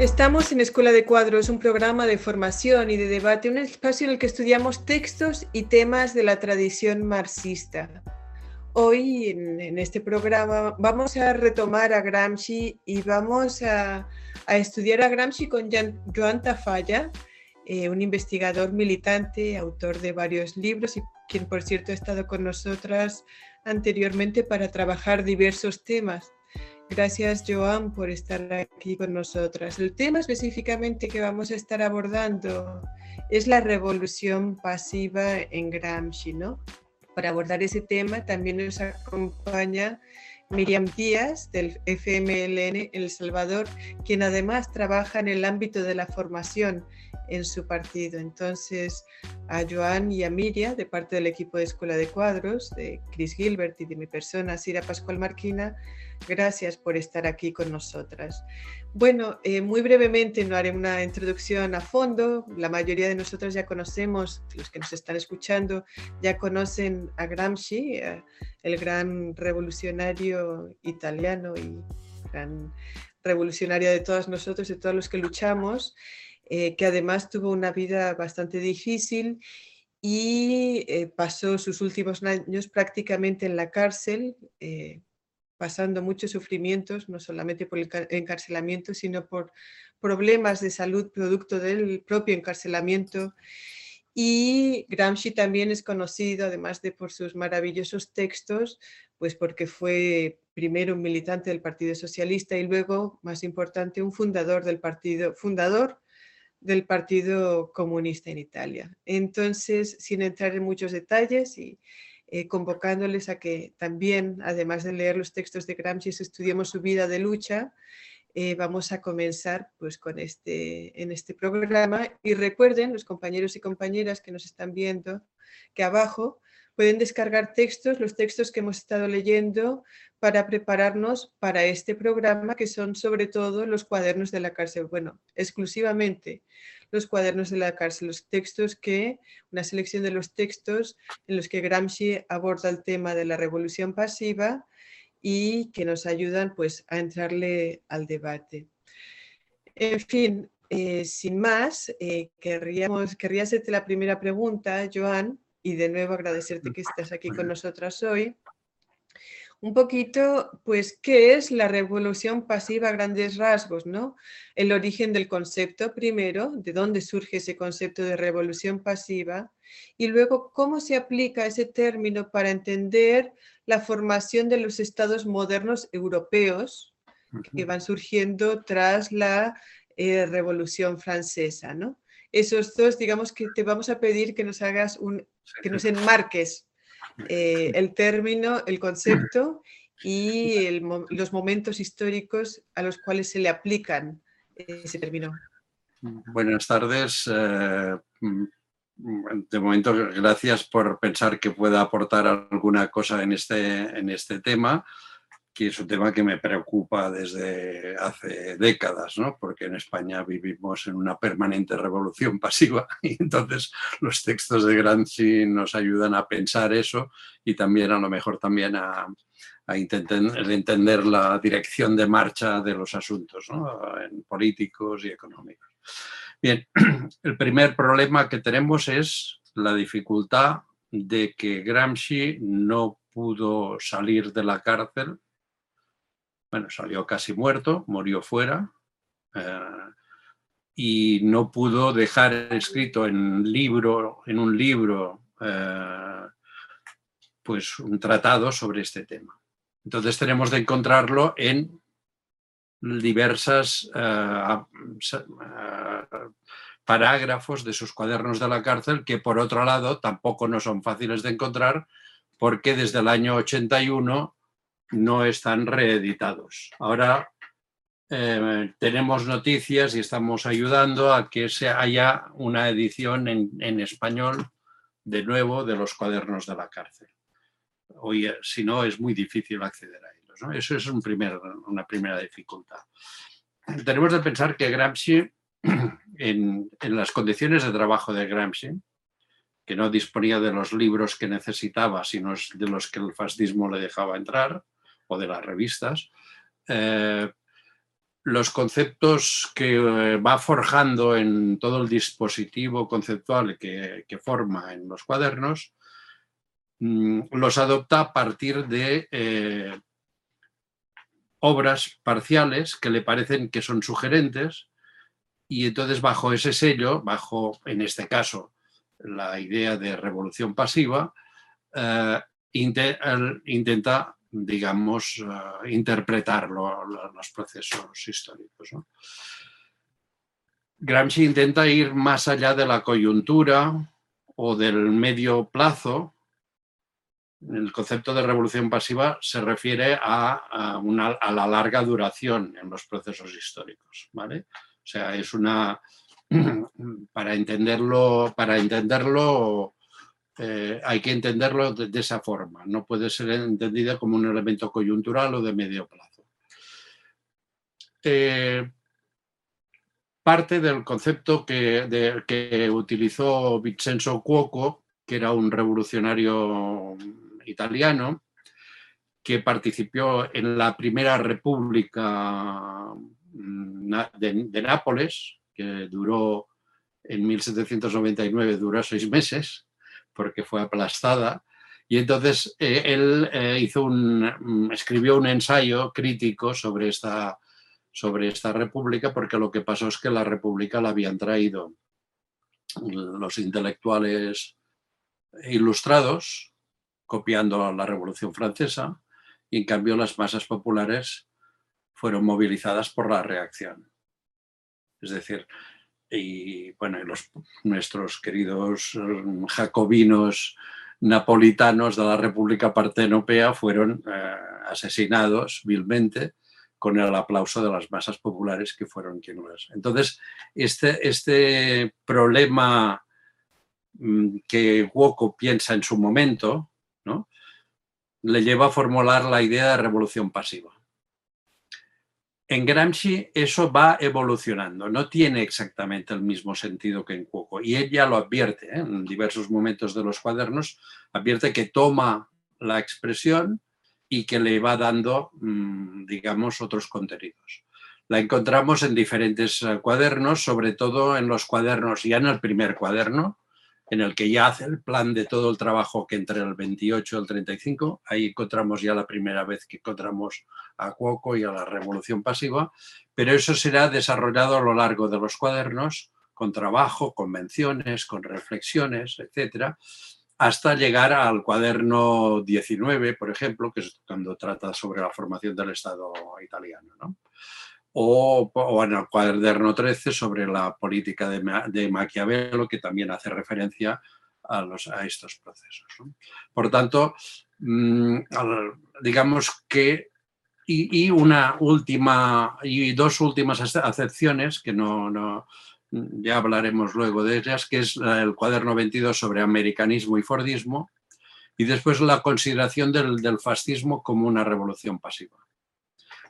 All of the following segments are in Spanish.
Estamos en Escuela de Cuadros, un programa de formación y de debate, un espacio en el que estudiamos textos y temas de la tradición marxista. Hoy en, este programa vamos a retomar a Gramsci y vamos a, estudiar a Gramsci con Joan Tafalla, eh, un investigador militante, autor de varios libros y quien por cierto ha estado con nosotras anteriormente para trabajar diversos temas. Gracias, Joan, por estar aquí con nosotras. El tema específicamente que vamos a estar abordando es la revolución pasiva en Gramsci, ¿no? Para abordar ese tema también nos acompaña Miriam Díaz del FMLN El Salvador, quien además trabaja en el ámbito de la formación en su partido. Entonces, a Joan y a Miriam, de parte del equipo de Escuela de Cuadros, de Chris Gilbert y de mi persona, Sira Pascual Marquina, Gracias por estar aquí con nosotras. Bueno, eh, muy brevemente no haré una introducción a fondo. La mayoría de nosotros ya conocemos, los que nos están escuchando, ya conocen a Gramsci, eh, el gran revolucionario italiano y gran revolucionario de todos nosotros, de todos los que luchamos, eh, que además tuvo una vida bastante difícil y pasó sus últimos años prácticamente en la cárcel pasando muchos sufrimientos, no solamente por el encarcelamiento, sino por problemas de salud producto del propio encarcelamiento. Y Gramsci también es conocido, además de por sus maravillosos textos, pues porque fue primero un militante del Partido Socialista y luego, más importante, un fundador del partido, fundador del Partido Comunista en Italia. Entonces, sin entrar en muchos detalles y eh, convocándoles a que también, además de leer los textos de Gramsci, estudiemos su vida de lucha. Eh, vamos a comenzar pues, con este, en este programa y recuerden, los compañeros y compañeras que nos están viendo, que abajo pueden descargar textos, los textos que hemos estado leyendo para prepararnos para este programa, que son sobre todo los cuadernos de la cárcel. Bueno, exclusivamente los cuadernos de la cárcel, los textos que, una selección de los textos en los que Gramsci aborda el tema de la revolución pasiva y que nos ayudan pues a entrarle al debate. En fin, eh, sin más, eh, querríamos, querría hacerte la primera pregunta, Joan, y de nuevo agradecerte que estás aquí con nosotras hoy un poquito, pues, ¿qué es la revolución pasiva a grandes rasgos? ¿no? El origen del concepto primero, de dónde surge ese concepto de revolución pasiva, y luego cómo se aplica ese término para entender la formación de los estados modernos europeos que van surgiendo tras la eh, Revolución Francesa. ¿no? Esos dos, digamos que te vamos a pedir que nos hagas un, que nos enmarques eh, el término, el concepto y los momentos históricos a los cuales se le aplican ese término. Buenas tardes. Eh, de momento, gracias por pensar que pueda aportar alguna cosa en este, en este tema que es un tema que me preocupa desde hace décadas, ¿no? porque en España vivimos en una permanente revolución pasiva y entonces los textos de Gramsci nos ayudan a pensar eso y también a lo mejor también a, a intentar entender la dirección de marcha de los asuntos ¿no? políticos y económicos. Bien, el primer problema que tenemos es la dificultad de que Gramsci no pudo salir de la cárcel bueno, salió casi muerto, murió fuera eh, y no pudo dejar escrito en, libro, en un libro eh, pues un tratado sobre este tema. Entonces tenemos de encontrarlo en diversas eh, parágrafos de sus cuadernos de la cárcel que por otro lado tampoco no son fáciles de encontrar porque desde el año 81 no están reeditados. Ahora eh, tenemos noticias y estamos ayudando a que se haya una edición en, español de nuevo de los cuadernos de la cárcel. Hoy, eh, si no, es muy difícil acceder a ellos. Eso es un una primera dificultad. Tenemos de pensar que Gramsci, en, en las condiciones de trabajo de Gramsci, que no disponía de los libros que necesitaba, sino de los que el fascismo le dejaba entrar, o de las revistas, eh, los conceptos que eh, va forjando en todo el dispositivo conceptual que, forma en los cuadernos, mm, los adopta a partir de eh, obras parciales que le parecen que son sugerentes y entonces bajo ese sello, bajo en este caso la idea de revolución pasiva, intenta digamos, eh, interpretar los procesos históricos. Gramsci intenta ir más allá de la coyuntura o del medio plazo. El concepto de revolución pasiva se refiere a, una, a la larga duración en los procesos históricos. ¿vale? O sea, es una, para entenderlo, para entenderlo eh, hay que entenderlo de, esa forma, no puede ser entendida como un elemento coyuntural o de medio plazo. Eh, parte del concepto que, utilizó Vincenzo Cuoco, que era un revolucionario italiano, que participó en la primera república mm, de, Nápoles, que duró en 1799, duró seis meses, porque fue aplastada. Y entonces eh, él eh, hizo un, mm, escribió un ensayo crítico sobre esta, sobre esta república, porque lo que pasó es que la república la habían traído los intelectuales ilustrados, copiando la Revolución Francesa, y en cambio las masas populares fueron movilizadas por la reacción. Es decir, y bueno, nuestros queridos mm, jacobinos napolitanos de la República Partenopea fueron eh, asesinados vilmente con el aplauso de las masas populares que fueron quienes. Entonces, este, este problema mm, que Woko piensa en su momento, ¿no? le lleva a formular la idea de revolución pasiva en Gramsci eso va evolucionando, no tiene exactamente el mismo sentido que en Cuoco. Y ella lo advierte ¿eh? en diversos momentos de los cuadernos, advierte que toma la expresión y que le va dando, mm, digamos, otros contenidos. La encontramos en diferentes eh, cuadernos, sobre todo en los cuadernos, ya en el primer cuaderno, en el que ya hace el plan de todo el trabajo que entre el 28 y el 35, ahí encontramos ya la primera vez que encontramos a Cuoco y a la revolución pasiva, pero eso será desarrollado a lo largo de los cuadernos, con trabajo, con menciones, con reflexiones, etcétera, hasta llegar al cuaderno 19, por ejemplo, que es cuando trata sobre la formación del Estado italiano. ¿no? O, en el cuaderno 13 sobre la política de, Maquiavelo, que también hace referencia a, los, a estos procesos. Por tanto, mm, digamos que y, una última y dos últimas acepciones que no, no, ya hablaremos luego de ellas, que es el cuaderno 22 sobre americanismo y fordismo y después la consideración del fascismo como una revolución pasiva.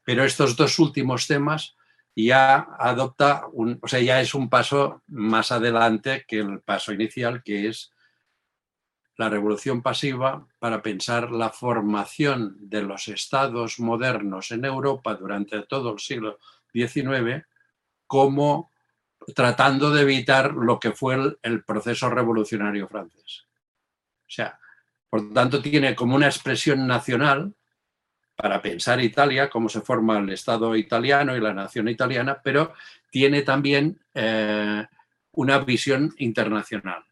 Pero estos dos últimos temas ya adopta, un, o sea, ya es un paso más adelante que el paso inicial, que es la revolución pasiva para pensar la formación de los estados modernos en Europa durante todo el siglo XIX como tratando de evitar lo que fue el, el proceso revolucionario francés. O sea, por tanto, tiene como una expresión nacional para pensar Italia, cómo se forma el Estado italiano y la nación italiana, pero tiene también eh, una visión internacional.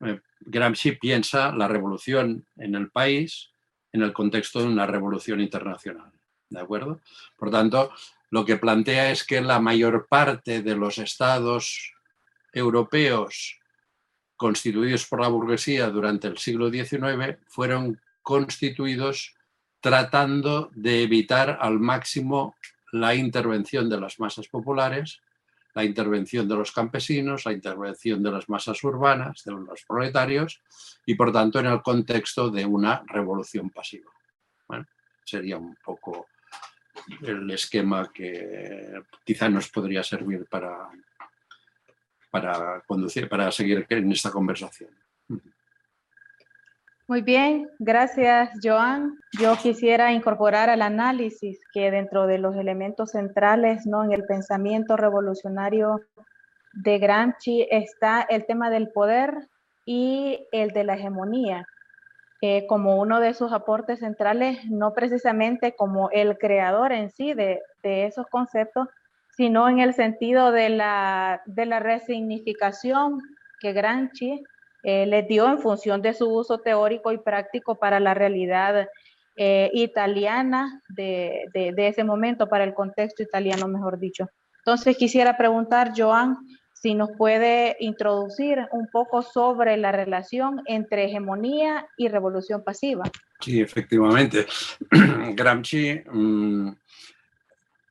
Eh, Gramsci piensa la revolución en el país en el contexto de una revolución internacional. ¿De acuerdo? Por tanto, lo que plantea es que la mayor parte de los estados europeos constituidos por la burguesía durante el siglo XIX fueron constituidos tratando de evitar al máximo la intervención de las masas populares, la intervención de los campesinos, la intervención de las masas urbanas, de los proletarios, y por tanto en el contexto de una revolución pasiva. sería un poco el esquema que quizá nos podría servir para, para conducir, para seguir en esta conversación. Muy bien, gracias Joan. Yo quisiera incorporar al análisis que dentro de los elementos centrales ¿no? en el pensamiento revolucionario de Gramsci está el tema del poder y el de la hegemonía. Eh, como uno de sus aportes centrales, no precisamente como el creador en sí de, de esos conceptos, sino en el sentido de la, de la resignificación que Gramsci eh, les dio en función de su uso teórico y práctico para la realidad eh, italiana de, de, ese momento, para el contexto italiano, mejor dicho. Entonces quisiera preguntar, Joan, si nos puede introducir un poco sobre la relación entre hegemonía y revolución pasiva. Sí, efectivamente. Gramsci mm,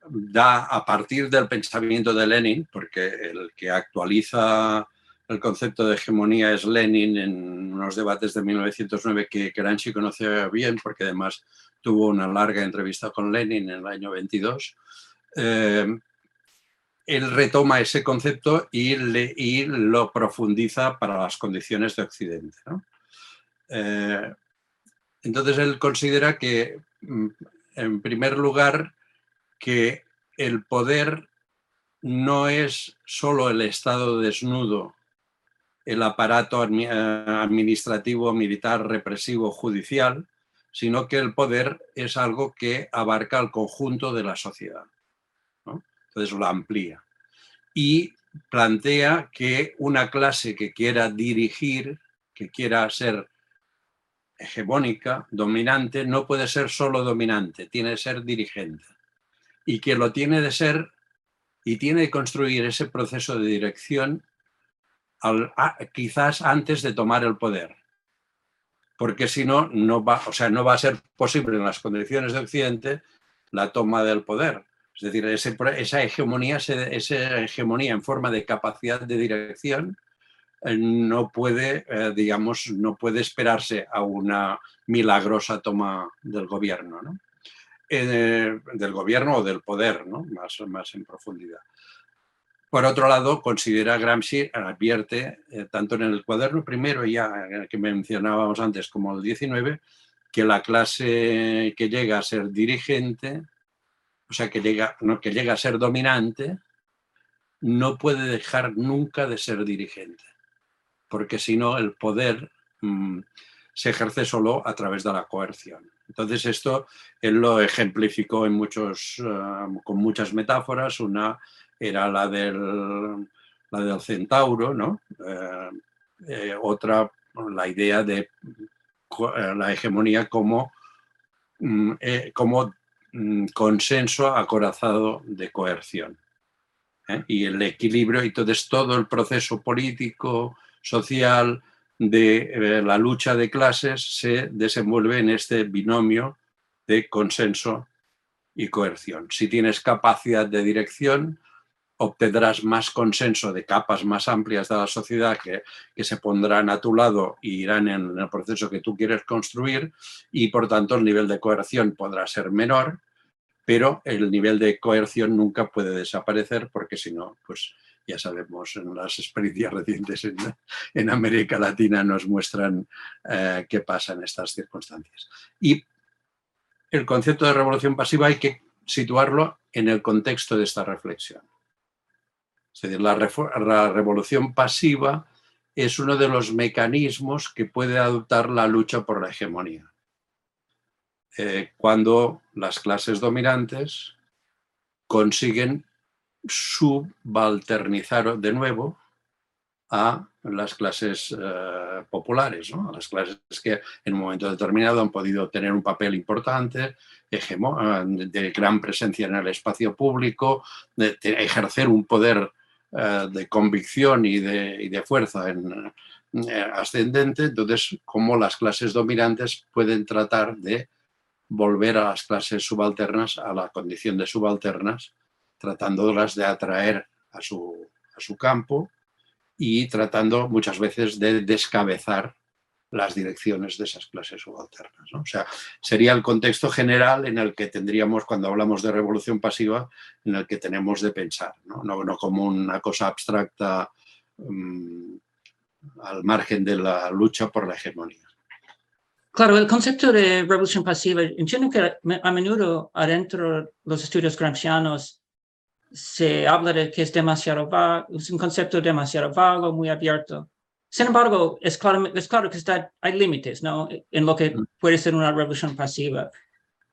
da a partir del pensamiento de Lenin, porque el que actualiza el concepto de hegemonía es Lenin en unos debates de 1909 que Gramsci conocía bien porque además tuvo una larga entrevista con Lenin en el año 22. Eh, él retoma ese concepto y, lo profundiza para las condiciones de Occidente. Eh, entonces él considera que, mm, en primer lugar, que el poder no es solo el Estado desnudo el aparato eh, administrativo, militar, represivo, judicial, sino que el poder es algo que abarca el conjunto de la sociedad. Entonces lo amplía. Y plantea que una clase que quiera dirigir, que quiera ser hegemónica, dominante, no puede ser solo dominante, tiene que ser dirigente. Y que lo tiene de ser y tiene que construir ese proceso de dirección quizás antes de tomar el poder. Porque si no, no va, o sea, no va a ser posible en las condiciones de Occidente la toma del poder. Es decir, esa, hegemonía, esa hegemonía en forma de capacidad de dirección eh, no puede, eh, digamos, no puede esperarse a una milagrosa toma del gobierno, ¿no? Eh, del gobierno o del poder, más en profundidad. Por otro lado, considera Gramsci, advierte, eh, tanto en el cuaderno primero ya que mencionábamos antes como el 19, que la clase que llega a ser dirigente, o sea, que llega, no, que llega a ser dominante, no puede dejar nunca de ser dirigente, porque si no el poder mm, se ejerce solo a través de la coerción. Entonces esto él lo ejemplificó en muchos, eh, con muchas metáforas. Una era la del, la del centauro, ¿no? Eh, eh, otra, la idea de eh, la hegemonía como, mm, como mm, consenso acorazado de coerción. Y el equilibrio, y entonces todo el proceso político, social, de la lucha de clases se desenvuelve en este binomio de consenso y coerción. Si tienes capacidad de dirección, obtendrás más consenso de capas más amplias de la sociedad que, que, se pondrán a tu lado y irán en el proceso que tú quieres construir y por tanto el nivel de coerción podrá ser menor, pero el nivel de coerción nunca puede desaparecer porque si no, pues ya sabemos, en las experiencias recientes en, en América Latina nos muestran eh, qué pasa en estas circunstancias. Y el concepto de revolución pasiva hay que situarlo en el contexto de esta reflexión. Es decir, la, revolución pasiva es uno de los mecanismos que puede adoptar la lucha por la hegemonía. Eh, cuando las clases dominantes consiguen subalternizar de nuevo a las clases eh, populares, a las clases que en un momento determinado han podido tener un papel importante, de gran presencia en el espacio público, de ejercer un poder eh, de convicción y de, fuerza en, eh, ascendente, entonces cómo las clases dominantes pueden tratar de volver a las clases subalternas a la condición de subalternas, tratándolas de atraer a su, a su campo y tratando muchas veces de descabezar las direcciones de esas clases subalternas. O sea, sería el contexto general en el que tendríamos, cuando hablamos de revolución pasiva, en el que tenemos de pensar, no, no, como una cosa abstracta mm, al margen de la lucha por la hegemonía. Claro, el concepto de revolución pasiva, entiendo que a menudo adentro de los estudios gramscianos se habla de que es demasiado vago, es un concepto demasiado vago, muy abierto. Sin embargo, es claro, es claro que está, hay límites ¿no? en lo que mm. puede ser una revolución pasiva.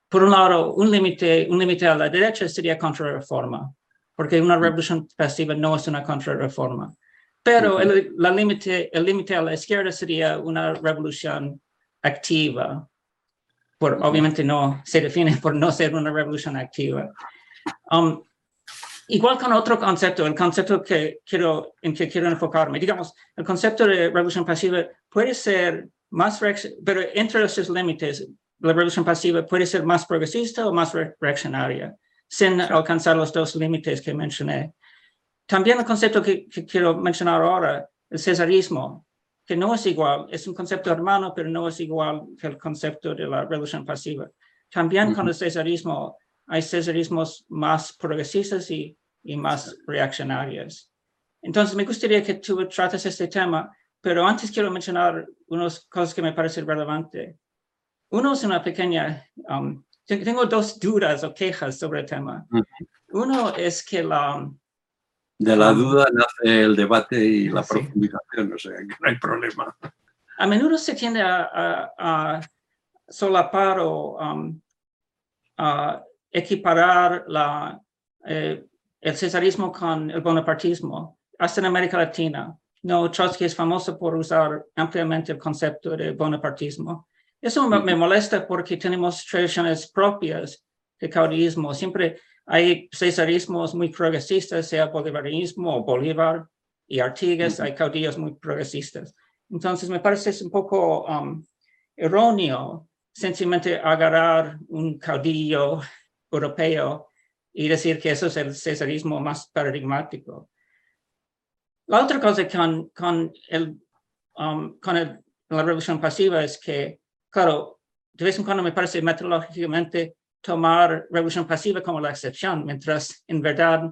Por un lado, un límite un límite a la derecha sería contrarreforma, porque una mm. revolución pasiva no es una contrarreforma. Pero el, la límite, el límite a la izquierda sería una revolución activa. Por, obviamente no se define por no ser una revolución activa. Um, igual con otro concepto, el concepto que quiero, en que quiero enfocarme, digamos, el concepto de revolución pasiva puede ser más, pero entre esos límites, la revolución pasiva puede ser más progresista o más reaccionaria, sin alcanzar los dos límites que mencioné. También el concepto que, quiero mencionar ahora, el cesarismo, que no es igual, es un concepto hermano, pero no es igual que el concepto de la revolución pasiva. También con el cesarismo hay cesarismos más progresistas y, y más reaccionarios. Entonces, me gustaría que tú trates este tema, pero antes quiero mencionar unas cosas que me parecen relevantes. Uno es una pequeña, um, tengo dos dudas o quejas sobre el tema. Uno es que la, de la duda nace el debate y la profundización, o sea, que no hay problema. A menudo se tiende a, solapar o um, a equiparar la, eh, el cesarismo con el bonapartismo, hasta en América Latina. No, Trotsky es famoso por usar ampliamente el concepto de bonapartismo. Eso me, me molesta porque tenemos tradiciones propias de caudillismo. Siempre hay cesarismos muy progresistas, sea bolivarianismo o Bolívar y Artigas, hay caudillos muy progresistas. Entonces, me parece es un poco um, erróneo sencillamente agarrar un caudillo europeo y decir que eso es el cesarismo más paradigmático. La otra cosa con, con, el, um, con la revolución pasiva es que, claro, de vez en cuando me parece metodológicamente tomar revolución pasiva como la excepción, mientras en verdad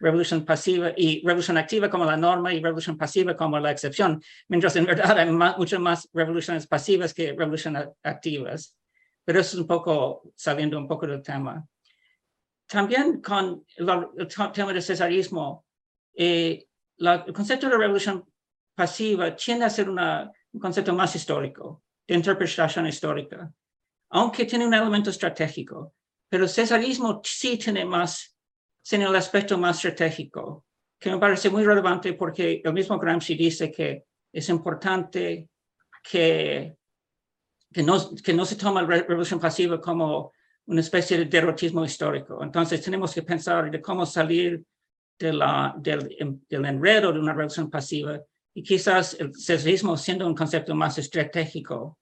revolución pasiva y revolución activa como la norma y revolución pasiva como la excepción, mientras en verdad hay muchas más revoluciones pasivas que revoluciones activas. Pero eso es un poco saliendo un poco del tema. También con el, tema del cesarismo, eh, el concepto de revolución pasiva tiende a ser una, un concepto más histórico, de interpretación histórica aunque tiene un elemento estratégico, pero el cesarismo sí tiene más, tiene el aspecto más estratégico, que me parece muy relevante porque el mismo Gramsci dice que es importante que, que, no, que no se toma la revolución pasiva como una especie de derrotismo histórico. Entonces tenemos que pensar de cómo salir de la, del, del enredo de una revolución pasiva y quizás el cesarismo siendo un concepto más estratégico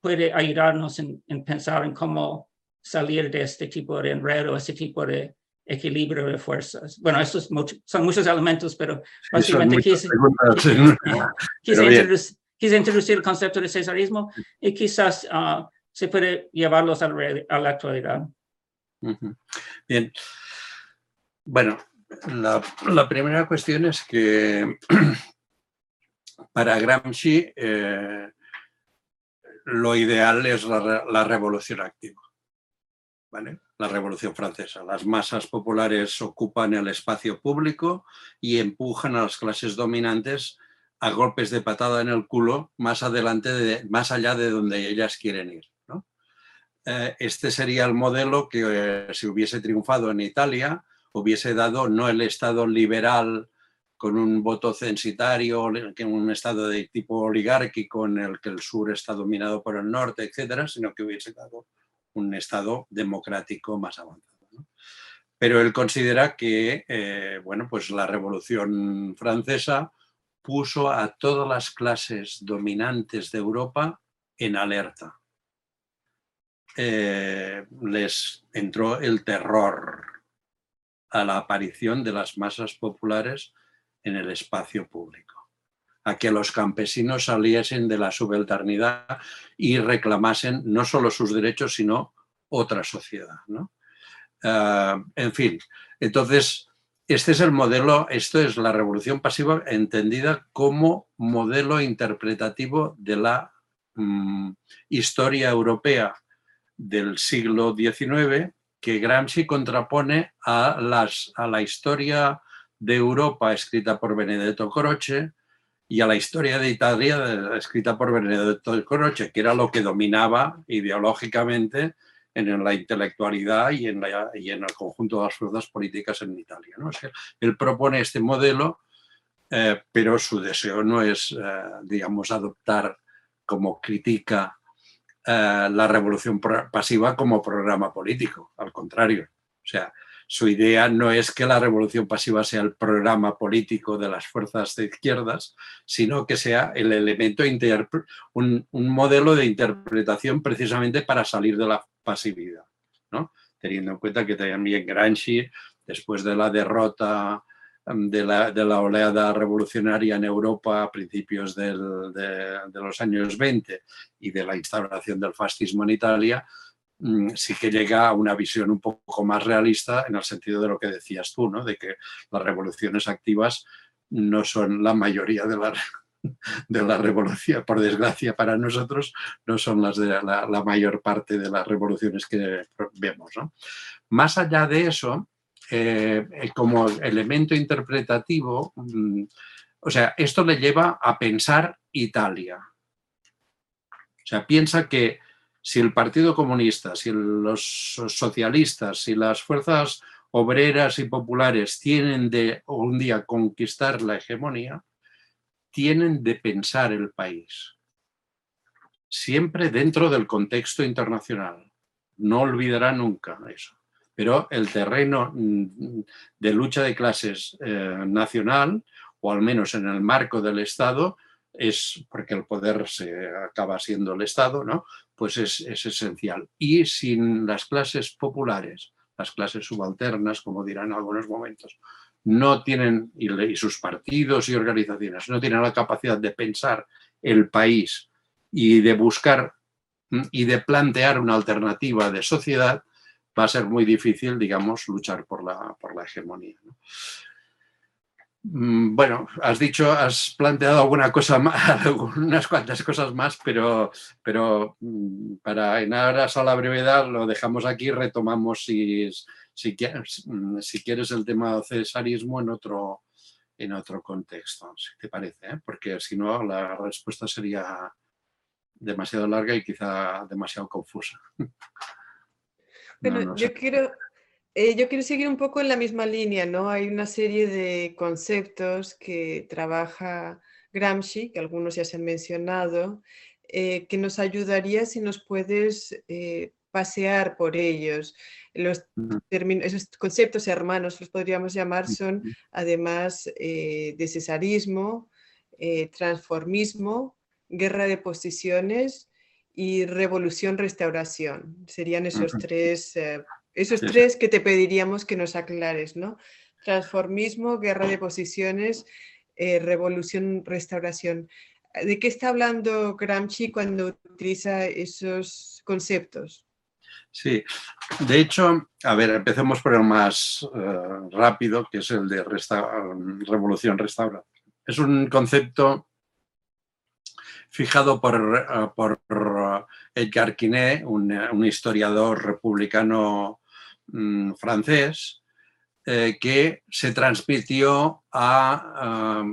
puede ayudarnos en, pensar en cómo salir de este tipo de enredo, este tipo de equilibrio de fuerzas. Bueno, estos son muchos elementos, pero básicamente quise, introducir, el concepto de cesarismo y quizás ah, se puede llevarlos a, la actualidad. Bien. Bueno, la, la, primera cuestión es que para Gramsci eh, lo ideal es la, revolución activa. ¿vale? La revolución francesa. Las masas populares ocupan el espacio público y empujan a las clases dominantes a golpes de patada en el culo más adelante, de, más allá de donde ellas quieren ir. Eh, este sería el modelo que eh, si hubiese triunfado en Italia hubiese dado no el Estado liberal con un voto censitario, un estado de tipo oligárquico en el que el sur está dominado por el norte, etcétera, sino que hubiese dado un estado democrático más avanzado. Pero él considera que eh, bueno, pues la Revolución Francesa puso a todas las clases dominantes de Europa en alerta. Eh, les entró el terror a la aparición de las masas populares en el espacio público, a que los campesinos saliesen de la subalternidad y reclamasen no solo sus derechos, sino otra sociedad. Ah, en fin, entonces, este es el modelo, esto es la revolución pasiva entendida como modelo interpretativo de la mm, historia europea del siglo XIX que Gramsci contrapone a, las, a la historia de Europa escrita por Benedetto Croce y a la historia de Italia escrita por Benedetto Croce, que era lo que dominaba ideológicamente en la intelectualidad y en, el conjunto de las fuerzas políticas en Italia. ¿no? él propone este modelo, eh, pero su deseo no es, eh, digamos, adoptar como critica eh, la revolución pasiva como programa político, al contrario. O sea, su idea no es que la revolución pasiva sea el programa político de las fuerzas de izquierdas, sino que sea el elemento, un, un modelo de interpretación precisamente para salir de la pasividad, ¿no? teniendo en cuenta que también Gramsci, después de la derrota de la, de la, oleada revolucionaria en Europa a principios del, de, los años 20 y de la instauración del fascismo en Italia, Mm, sí que llega a una visión un poco más realista en el sentido de lo que decías tú, ¿no? de que las revoluciones activas no son la mayoría de la, de la revolución, por desgracia para nosotros, no son las de la, mayor parte de las revoluciones que vemos. Más allá de eso, eh, como elemento interpretativo, mm, o sea, esto le lleva a pensar Italia. O sea, piensa que si el Partido Comunista, si los socialistas, si las fuerzas obreras y populares tienen de un día conquistar la hegemonía, tienen de pensar el país. Siempre dentro del contexto internacional. No olvidará nunca eso. Pero el terreno mm, de lucha de clases eh, nacional, o al menos en el marco del Estado, es porque el poder se acaba siendo el Estado, ¿no? pues es, esencial. Y sin las clases populares, las clases subalternas, como dirán en algunos momentos, no tienen, y, sus partidos y organizaciones, no tienen la capacidad de pensar el país y de buscar mm, y de plantear una alternativa de sociedad, va a ser muy difícil, digamos, luchar por la, por la hegemonía. Mm, bueno, has dicho, has planteado alguna cosa más, unas cuantas cosas más, pero, pero mm, para en aras a la brevedad lo dejamos aquí, retomamos si, mm, si quieres el tema cesarismo en otro, en otro contexto, si te parece, ¿eh? porque si no la respuesta sería demasiado larga y quizá demasiado confusa. Bueno, yo quiero eh, yo quiero seguir un poco en la misma línea, ¿no? Hay una serie de conceptos que trabaja Gramsci, que algunos ya se han mencionado, eh, que nos ayudaría si nos puedes eh, pasear por ellos. Los esos conceptos hermanos, los podríamos llamar, son además de cesarismo, transformismo, guerra de posiciones y revolución-restauración. Serían esos tres esos tres que te pediríamos que nos aclares, ¿no? Transformismo, guerra de posiciones, eh, revolución, restauración. ¿De qué está hablando Gramsci cuando utiliza esos conceptos? Sí, de hecho, a ver, empecemos por el más eh, rápido, que es el de revolución, restauración. Es un concepto fijado por, eh, Edgar Quinet, un, historiador republicano Mm, francés eh, que se transmitió a,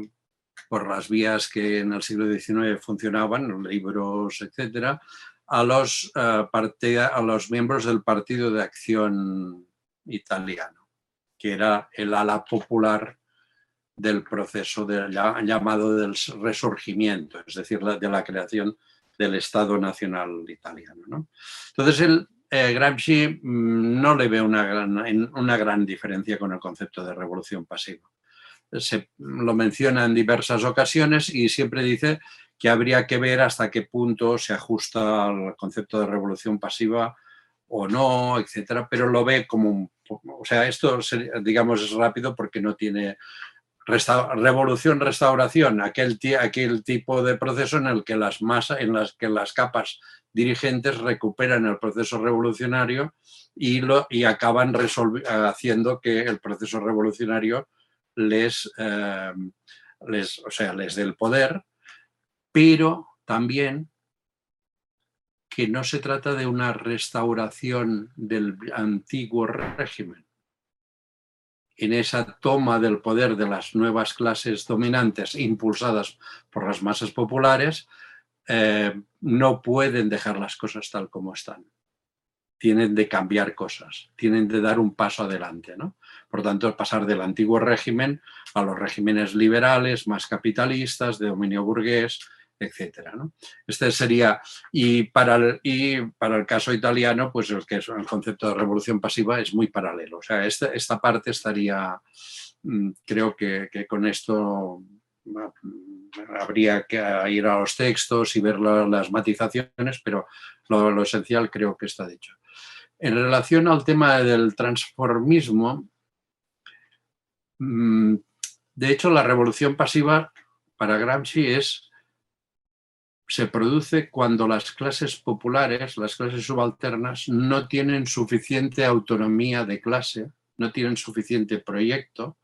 por las vías que en el siglo XIX funcionaban, los libros, etcétera, a los, eh, a los miembros del Partido de Acción Italiano, que era el ala popular del proceso llamado del resurgimiento, es decir, de la creación del Estado Nacional Italiano. Entonces, él eh, Gramsci mm, no le ve una gran, una gran diferencia con el concepto de revolución pasiva. Se lo menciona en diversas ocasiones y siempre dice que habría que ver hasta qué punto se ajusta al concepto de revolución pasiva o no, etcétera, pero lo ve como un o sea, esto digamos es rápido porque no tiene revolución, restauración, aquel, aquel tipo de proceso en el que las masas, en las que las capas dirigentes recuperan el proceso revolucionario y, lo, y acaban haciendo que el proceso revolucionario les, eh, les, o sea, les dé el poder, pero también que no se trata de una restauración del antiguo régimen. En esa toma del poder de las nuevas clases dominantes impulsadas por las masas populares, eh, no pueden dejar las cosas tal como están. Tienen de cambiar cosas, tienen de dar un paso adelante. ¿no? Por tanto, pasar del antiguo régimen a los regímenes liberales, más capitalistas, de dominio burgués, etcétera. Este sería, y para, el, y para el caso italiano, pues el, que es el concepto de revolución pasiva es muy paralelo. O sea, esta, esta parte estaría, mm, creo que, con esto mm, habría que ir a los textos y ver las matizaciones, pero lo, lo, esencial creo que está dicho. En relación al tema del transformismo, mm, de hecho la revolución pasiva para Gramsci es se produce cuando las clases populares, las clases subalternas, no tienen suficiente autonomía de clase, no tienen suficiente proyecto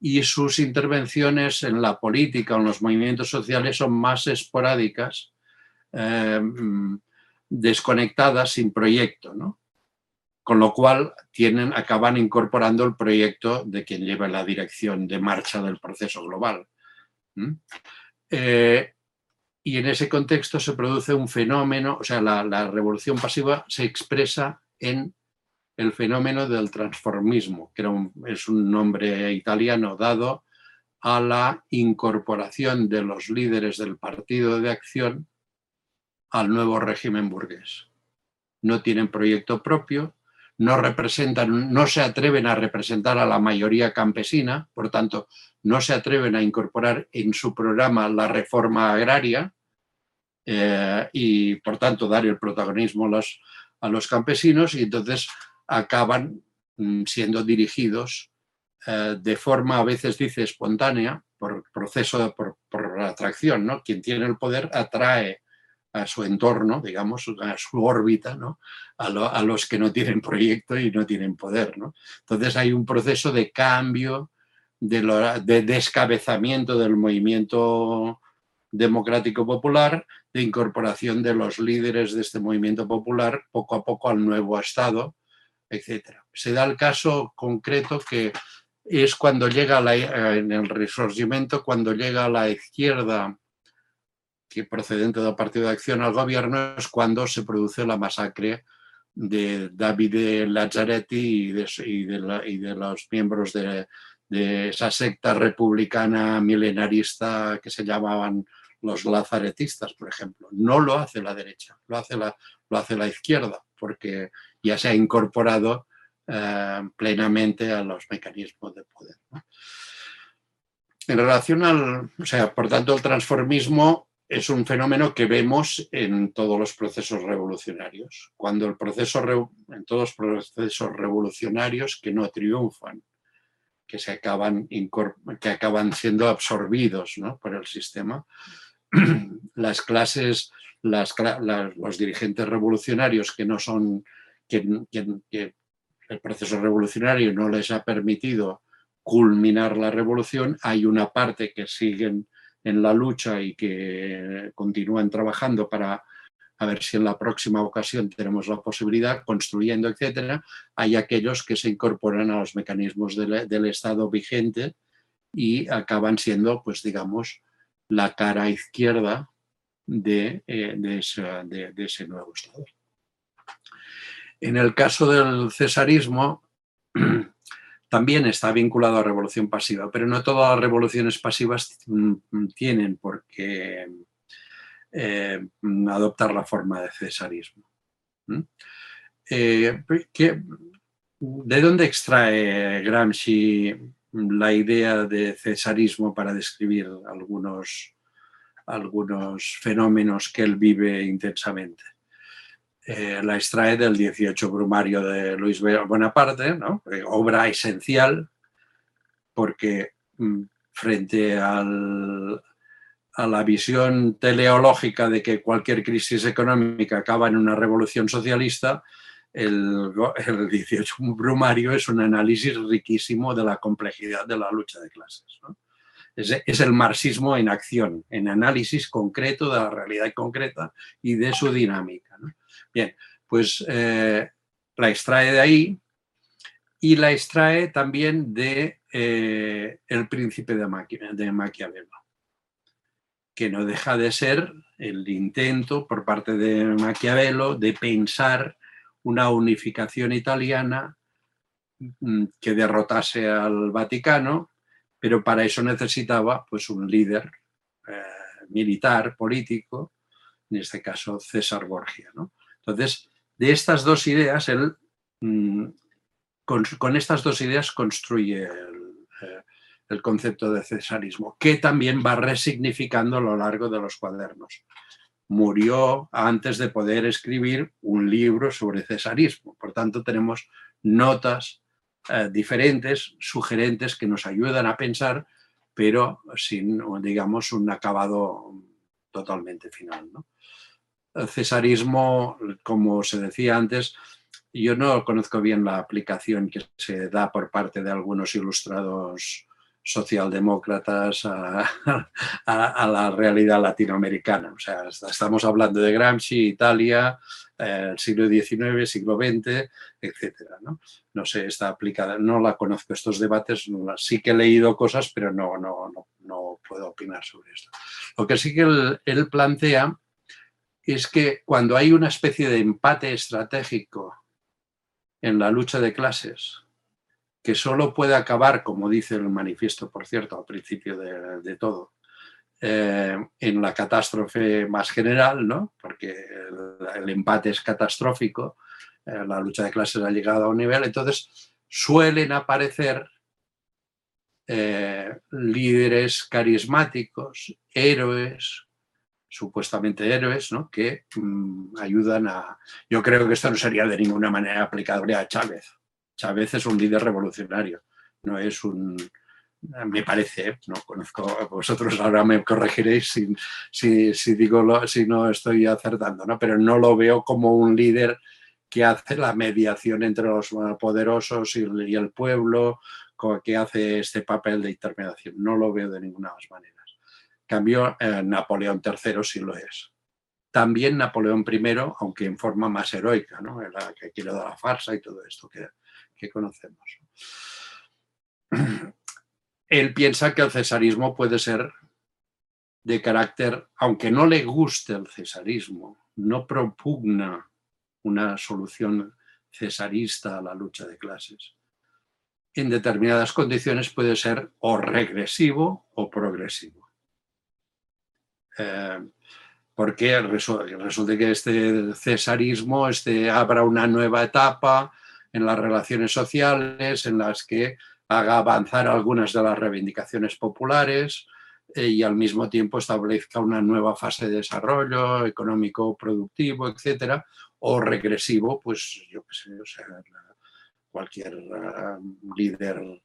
y sus intervenciones en la política o en los movimientos sociales son más esporádicas, eh, desconectadas, sin proyecto. ¿no? Con lo cual tienen, acaban incorporando el proyecto de quien lleva la dirección de marcha del proceso global. Y en ese contexto se produce un fenómeno, o sea, la, revolución pasiva se expresa en el fenómeno del transformismo, que es un nombre italiano dado a la incorporación de los líderes del partido de acción al nuevo régimen burgués. No tienen proyecto propio, no representan, no se atreven a representar a la mayoría campesina, por tanto, no se atreven a incorporar en su programa la reforma agraria eh, y, por tanto, dar el protagonismo a los, campesinos y entonces acaban mm, siendo dirigidos eh, de forma, a veces dice, espontánea, por proceso, por, por atracción, ¿no? Quien tiene el poder atrae a su entorno, digamos, a su órbita, ¿no? a, a, los que no tienen proyecto y no tienen poder. ¿no? Entonces hay un proceso de cambio de, descabezamiento del movimiento democrático popular, de incorporación de los líderes de este movimiento popular poco a poco al nuevo Estado, etc. Se da el caso concreto que es cuando llega la, en el resurgimiento, cuando llega la izquierda que procedente del Partido de Acción al gobierno, es cuando se produce la masacre de David Lazzaretti y de, los miembros de, esa secta republicana milenarista que se llamaban los lazaretistas, por ejemplo. No lo hace la derecha, lo hace la, lo hace la izquierda, porque ya se ha incorporado eh, plenamente a los mecanismos de poder. En relación al, o sea, por tanto, el transformismo es un fenómeno que vemos en todos los procesos revolucionarios. Cuando el proceso, en todos los procesos revolucionarios que no triunfan, que, se acaban, que acaban siendo absorbidos por el sistema. Las clases, las, los dirigentes revolucionarios que no son, que, que el proceso revolucionario no les ha permitido culminar la revolución, hay una parte que siguen en la lucha y que continúan trabajando para a ver si en la próxima ocasión tenemos la posibilidad, construyendo, etcétera, hay aquellos que se incorporan a los mecanismos del, Estado vigente y acaban siendo, pues digamos, la cara izquierda de, eh, de, ese, nuevo Estado. En el caso del cesarismo, también está vinculado a revolución pasiva, pero no todas las revoluciones pasivas mm, tienen porque eh, adoptar la forma de cesarismo. Eh, ¿De dónde extrae Gramsci la idea de cesarismo para describir algunos, algunos fenómenos que él vive intensamente? Eh, la extrae del 18 Brumario de Luis Bonaparte, obra esencial, porque mm, frente a la visión teleológica de que cualquier crisis económica acaba en una revolución socialista, el, 18 Brumario es un análisis riquísimo de la complejidad de la lucha de clases. Es, el marxismo en acción, en análisis concreto de la realidad concreta y de su dinámica. Bien, pues eh, la extrae de ahí y la extrae también de eh, El príncipe de, de Maquiavelo, que no deja de ser el intento por parte de Maquiavelo de pensar una unificación italiana mm, que derrotase al Vaticano, pero para eso necesitaba pues, un líder eh, militar, político, en este caso César Borgia. Entonces, de estas dos ideas, él, mm, con, estas dos ideas construye eh, el, concepto de cesarismo, que también va resignificando a lo largo de los cuadernos. Murió antes de poder escribir un libro sobre cesarismo, por tanto tenemos notas eh, diferentes, sugerentes, que nos ayudan a pensar, pero sin, digamos, un acabado totalmente final. ¿no? Cesarismo, como se decía antes, yo no conozco bien la aplicación que se da por parte de algunos ilustrados socialdemócratas a, la realidad latinoamericana. O sea, estamos hablando de Gramsci, Italia, eh, el siglo XIX, siglo XX, etcétera. ¿no? no sé, está aplicada, no la conozco estos debates, sí que he leído cosas, pero no, no, no, puedo opinar sobre esto. Lo que sí que él plantea es que cuando hay una especie de empate estratégico en la lucha de clases, que solo puede acabar, como dice el manifiesto, por cierto, al principio de, todo, eh, en la catástrofe más general, ¿no? porque el, empate es catastrófico, eh, la lucha de clases ha llegado a un nivel, entonces suelen aparecer eh, líderes carismáticos, héroes, supuestamente héroes, ¿no? que mm, ayudan a... Yo creo que esto no sería de ninguna manera aplicable a Chávez. Chávez es un líder revolucionario, no es un... Me parece, ¿eh? no conozco, vosotros ahora me corregiréis si, si, digo si no estoy acertando, ¿no? pero no lo veo como un líder que hace la mediación entre los poderosos y el pueblo, que hace este papel de intermediación. No lo veo de ninguna manera cambio, eh, Napoleón III sí lo es. También Napoleón I, aunque en forma más heroica, ¿no? que quiere dar la farsa y todo esto que, que conocemos. Él piensa que el cesarismo puede ser de carácter, aunque no le guste el cesarismo, no propugna una solución cesarista a la lucha de clases. En determinadas condiciones puede ser o regresivo o progresivo. Eh, porque resulta que este cesarismo este, abra una nueva etapa en las relaciones sociales, en las que haga avanzar algunas de las reivindicaciones populares eh, y al mismo tiempo establezca una nueva fase de desarrollo económico, productivo, etcétera, o regresivo, pues yo qué sé, o sea, cualquier eh, líder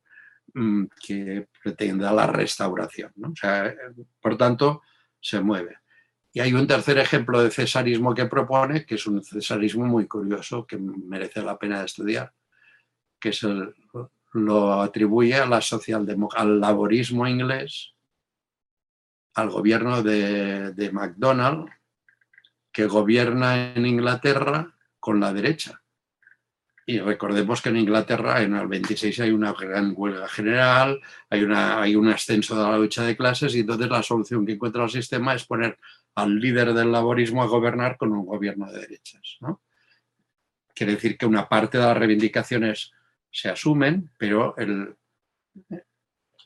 mm, que pretenda la restauración. ¿no? O sea, por tanto, se mueve. Y hay un tercer ejemplo de cesarismo que propone, que es un cesarismo muy curioso, que merece la pena de estudiar, que es lo atribuye a la al laborismo inglés, al gobierno de, de MacDonald, que gobierna en Inglaterra con la derecha. Y recordemos que en Inglaterra en el 26 hay una gran huelga general, hay, una, hay un ascenso de la lucha de clases y entonces la solución que encuentra el sistema es poner al líder del laborismo a gobernar con un gobierno de derechas. Quiere decir que una parte de las reivindicaciones se asumen, pero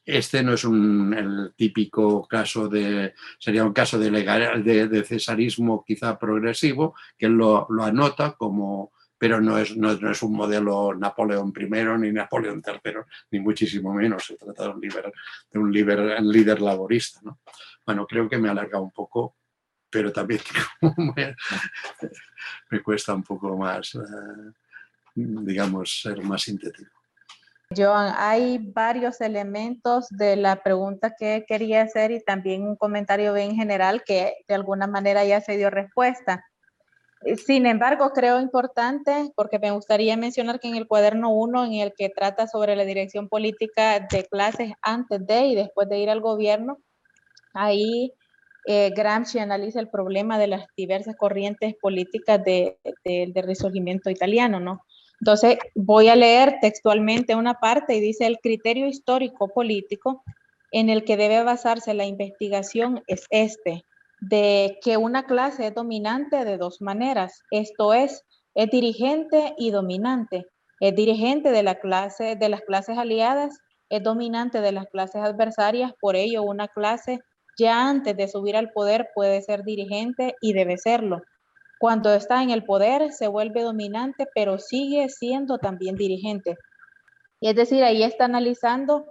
este no es un, el típico caso de, sería un caso de, legal, de, cesarismo quizá progresivo, que él lo, lo anota como pero no es, no, es un modelo Napoleón I ni Napoleón III, ni muchísimo menos. Se trata de un líder, de un líder, líder laborista. ¿no? Bueno, creo que me alarga un poco, pero también me, me cuesta un poco más, eh, digamos, ser más sintético. Joan, hay varios elementos de la pregunta que quería hacer y también un comentario bien general que de alguna manera ya se dio respuesta. Sin embargo, creo importante, porque me gustaría mencionar que en el cuaderno 1, en el que trata sobre la dirección política de clases antes de y después de ir al gobierno, ahí eh, Gramsci analiza el problema de las diversas corrientes políticas del de, resurgimiento italiano, ¿no? Entonces, voy a leer textualmente una parte y dice, el criterio histórico político en el que debe basarse la investigación es este, de que una clase es dominante de dos maneras, esto es, es dirigente y dominante. Es dirigente de, la clase, de las clases aliadas, es dominante de las clases adversarias, por ello una clase ya antes de subir al poder puede ser dirigente y debe serlo. Cuando está en el poder se vuelve dominante, pero sigue siendo también dirigente. Es decir, ahí está analizando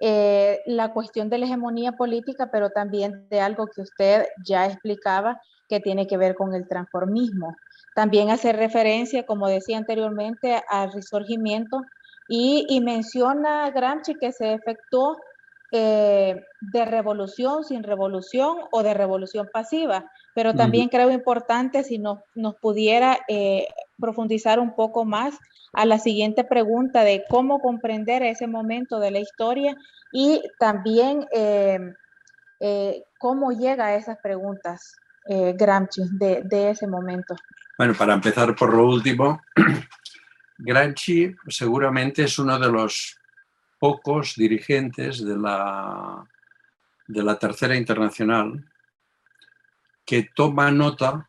eh, la cuestión de la hegemonía política, pero también de algo que usted ya explicaba, que tiene que ver con el transformismo. También hace referencia, como decía anteriormente, al resurgimiento y, y menciona Gramsci que se efectuó eh, de revolución sin revolución o de revolución pasiva, pero también creo importante si nos, nos pudiera eh, profundizar un poco más a la siguiente pregunta de cómo comprender ese momento de la historia y también eh, cómo llega a esas preguntas Gramsci de, de ese momento. Bueno, para empezar por lo último, Gramsci seguramente es uno de los pocos dirigentes de la, de la Tercera Internacional que toma nota,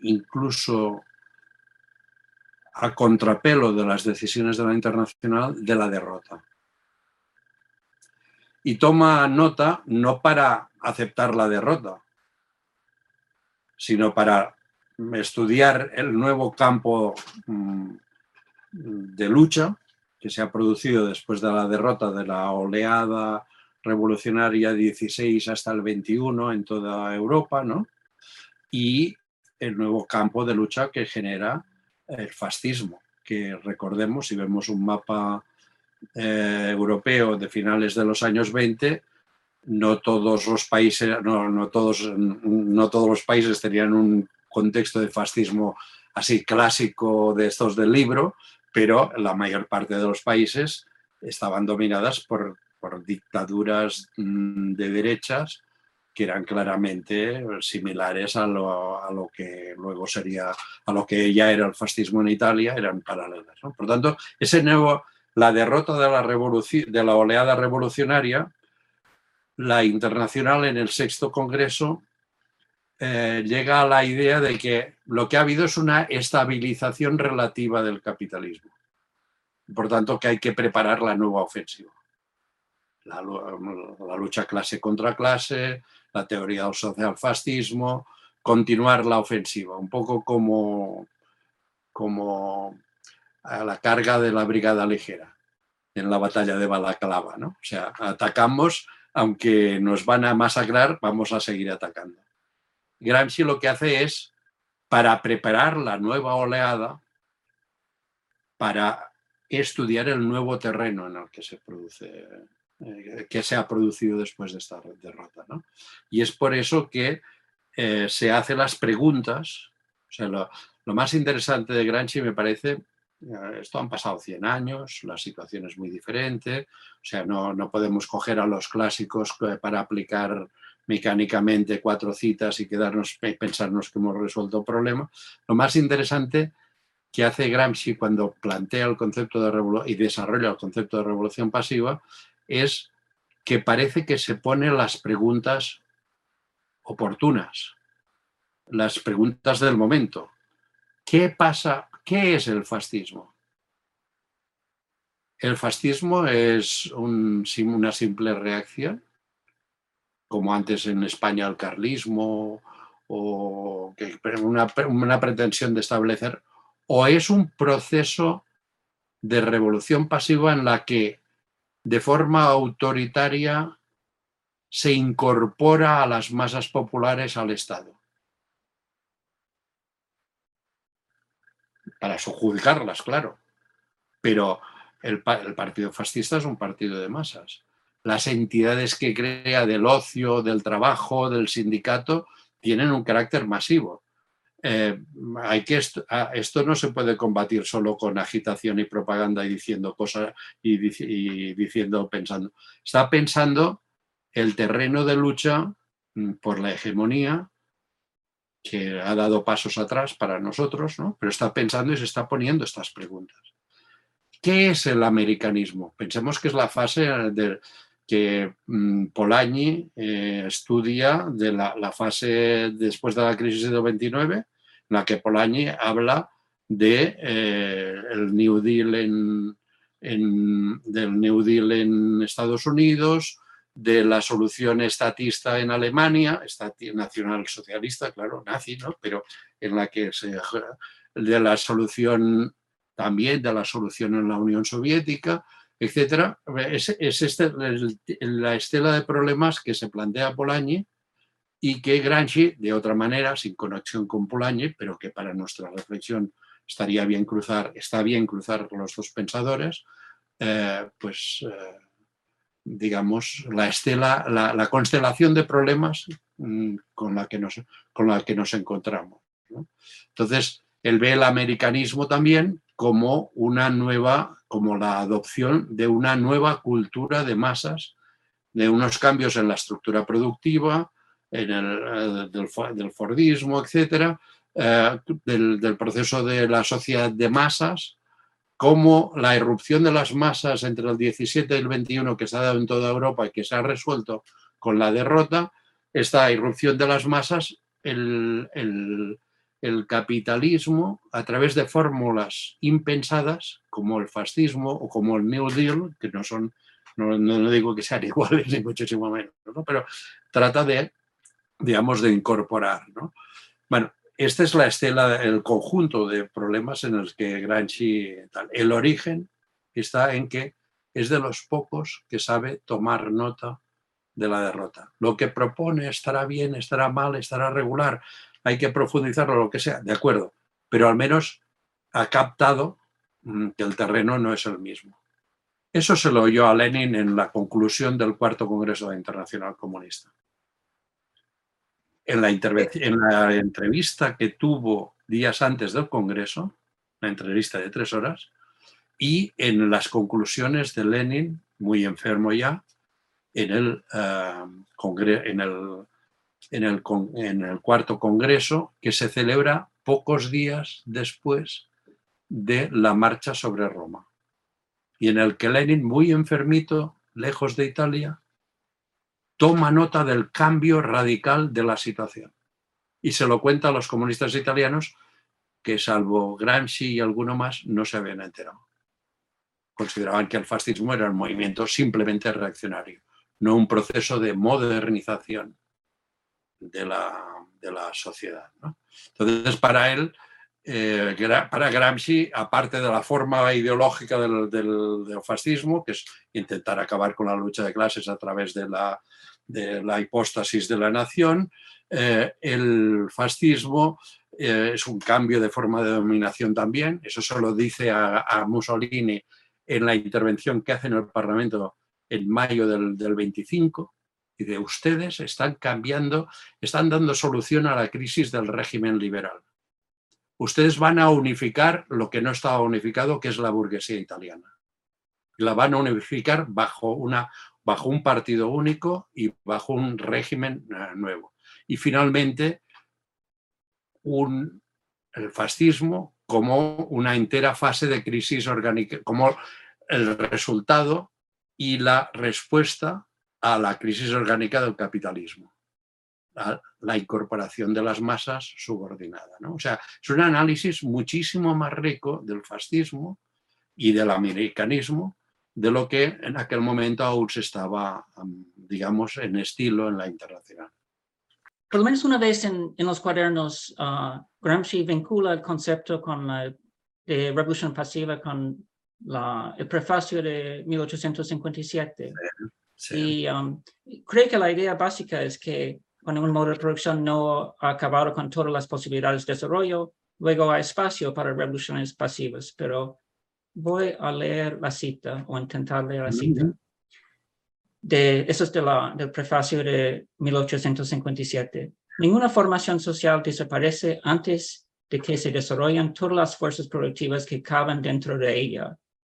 incluso a contrapelo de las decisiones de la Internacional, de la derrota. Y toma nota no para aceptar la derrota, sino para estudiar el nuevo campo mm, de lucha que se ha producido después de la derrota de la oleada revolucionaria 16 hasta el 21 en toda Europa, ¿no? Y el nuevo campo de lucha que genera el fascismo, que recordemos, si vemos un mapa eh, europeo de finales de los años 20, no todos los países, no, no, todos, no todos los países tenían un contexto de fascismo así clásico de estos del libro, pero la mayor parte de los países estaban dominadas por, dictaduras mm, de derechas que eran claramente similares a lo, que luego sería, a lo que ya era el fascismo en Italia, eran paralelas. Por tanto, ese nuevo, la derrota de la, de la oleada revolucionaria, la internacional en el sexto congreso eh, llega a la idea de que lo que ha habido es una estabilización relativa del capitalismo. Por tanto, que hay que preparar la nueva ofensiva. La, lucha clase contra clase, la teoría del socialfascismo, continuar la ofensiva, un poco como, como a la carga de la brigada ligera en la batalla de Balaclava. ¿no? O sea, atacamos, aunque nos van a masacrar, vamos a seguir atacando. Gramsci lo que hace es, para preparar la nueva oleada, para estudiar el nuevo terreno en el que se produce, eh, que se ha producido después de esta derrota. Y es por eso que eh, se hacen las preguntas. O sea, lo, más interesante de Gramsci me parece, eh, esto han pasado 100 años, la situación es muy diferente, o sea, no, no podemos coger a los clásicos para aplicar mecánicamente cuatro citas y quedarnos pensarnos que hemos resuelto el problema. Lo más interesante que hace Gramsci cuando plantea el concepto de y desarrolla el concepto de revolución pasiva es que parece que se ponen las preguntas oportunas, las preguntas del momento. ¿Qué pasa? ¿Qué es el fascismo? El fascismo es una simple reacción como antes en España el carlismo, o una pretensión de establecer, o es un proceso de revolución pasiva en la que de forma autoritaria se incorpora a las masas populares al Estado. Para subjugarlas, claro. Pero el, partido fascista es un partido de masas las entidades que crea del ocio, del trabajo, del sindicato, tienen un carácter masivo. Eh, hay que esto, ah, esto, no se puede combatir solo con agitación y propaganda y diciendo cosas y, diciendo, pensando. Está pensando el terreno de lucha mm, por la hegemonía que ha dado pasos atrás para nosotros, ¿no? pero está pensando y se está poniendo estas preguntas. ¿Qué es el americanismo? Pensemos que es la fase que mm, Polanyi eh, estudia de la, fase después de la crisis de 29, en la que Polanyi habla eh, en, del New Deal en Estados Unidos, de la solución estatista en Alemania, nacional socialista, claro, nazi, ¿no? pero en la que se, de la solución también de la solución en la Unión Soviética, etcétera. Es, es este, la estela de problemas que se plantea Polanyi y que Gramsci, de otra manera, sin conexión con Polanyi, pero que para nuestra reflexión estaría bien cruzar, está bien cruzar los dos pensadores, eh, pues eh, digamos, la estela, la, constelación de problemas mm, con la que nos, con la que nos encontramos. Entonces, él ve el americanismo también como una nueva, como la adopción de una nueva cultura de masas, de unos cambios en la estructura productiva, en el, eh, del, Fordismo, etcétera, del, del, proceso de la sociedad de masas, cómo la irrupción de las masas entre el 17 y el 21 que se ha dado en toda Europa y que se ha resuelto con la derrota, esta irrupción de las masas, el, capitalismo, a través de fórmulas impensadas, como el fascismo o como el New Deal, que no son, no, digo que sean iguales ni muchísimo menos, pero trata de, digamos, de incorporar. Bueno, esta es la estela, el conjunto de problemas en los que Gramsci, el origen está en que es de los pocos que sabe tomar nota de la derrota. Lo que propone estará bien, estará mal, estará regular, hay que profundizarlo, lo que sea, de acuerdo, pero al menos ha captado mm, que el terreno no es el mismo. Eso se lo oyó a Lenin en la conclusión del cuarto Congreso Internacional Comunista en la, en la entrevista que tuvo días antes del Congreso, la entrevista de tres horas, y en las conclusiones de Lenin, muy enfermo ya, en el, eh, en el, en el, en el cuarto Congreso, que se celebra pocos días después de la marcha sobre Roma, y en el que Lenin, muy enfermito, lejos de Italia, toma nota del cambio radical de la situación. Y se lo cuenta a los comunistas italianos que salvo Gramsci y alguno más no se habían enterado. Consideraban que el fascismo era un movimiento simplemente reaccionario, no un proceso de modernización de la, de la sociedad. Entonces, para él, eh, para Gramsci, aparte de la forma ideológica del, del, fascismo, que es intentar acabar con la lucha de clases a través de la, de hipóstasis de la nación, eh, el fascismo eh, es un cambio de forma de dominación también, eso se lo dice a, Mussolini en la intervención que hace en el Parlamento en mayo del, del 25, y de ustedes están cambiando, están dando solución a la crisis del régimen liberal ustedes van a unificar lo que no estaba unificado, que es la burguesía italiana. La van a unificar bajo, una, bajo un partido único y bajo un régimen eh, nuevo. Y finalmente, un, el fascismo como una entera fase de crisis orgánica, como el resultado y la respuesta a la crisis orgánica del capitalismo la incorporación de las masas subordinada. ¿no? O sea, es un análisis muchísimo más rico del fascismo y del americanismo de lo que en aquel momento aún se estaba, digamos, en estilo en la internacional. Por lo menos una vez en, en los cuadernos, uh, Gramsci vincula el concepto con la de revolución pasiva con la, el prefacio de 1857. Y um, creo que la idea básica es que cuando un modo de producción no ha acabado con todas las posibilidades de desarrollo, luego hay espacio para revoluciones pasivas, pero voy a leer la cita o intentar leer la cita. De, eso es de la, del prefacio de 1857. Ninguna formación social desaparece antes de que se desarrollen todas las fuerzas productivas que caben dentro de ella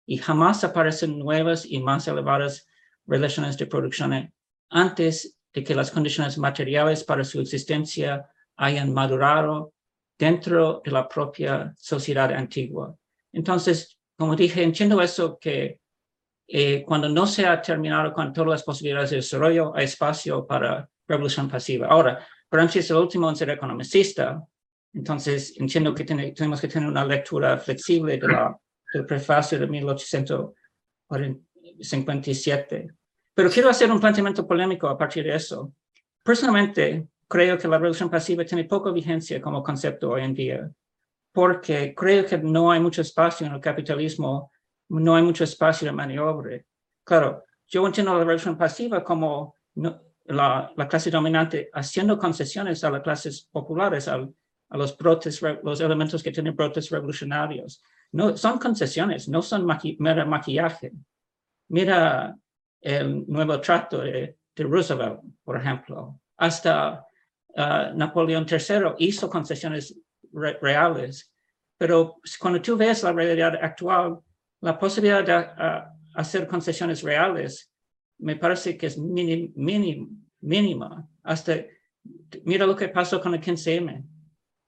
y jamás aparecen nuevas y más elevadas relaciones de producción antes de que las condiciones materiales para su existencia hayan madurado dentro de la propia sociedad antigua. Entonces, como dije, entiendo eso que eh, cuando no se ha terminado con todas las posibilidades de desarrollo, hay espacio para revolución pasiva. Ahora, Gramsci es el último en ser economicista, entonces entiendo que tenemos que tener una lectura flexible de la, del prefacio de 1857. Pero quiero hacer un planteamiento polémico a partir de eso. Personalmente, creo que la revolución pasiva tiene poca vigencia como concepto hoy en día, porque creo que no hay mucho espacio en el capitalismo, no hay mucho espacio de maniobra. Claro, yo entiendo la revolución pasiva como la, la, clase dominante haciendo concesiones a las clases populares, a los brotes, los elementos que tienen brotes revolucionarios. No, son concesiones, no son mera maquillaje. Mira el nuevo trato de, Roosevelt, por ejemplo. Hasta uh, Napoleón III hizo concesiones reales, pero cuando tú ves la realidad actual, la posibilidad de uh, hacer concesiones reales me parece que es mínima. Hasta, mira lo que pasó con el 15M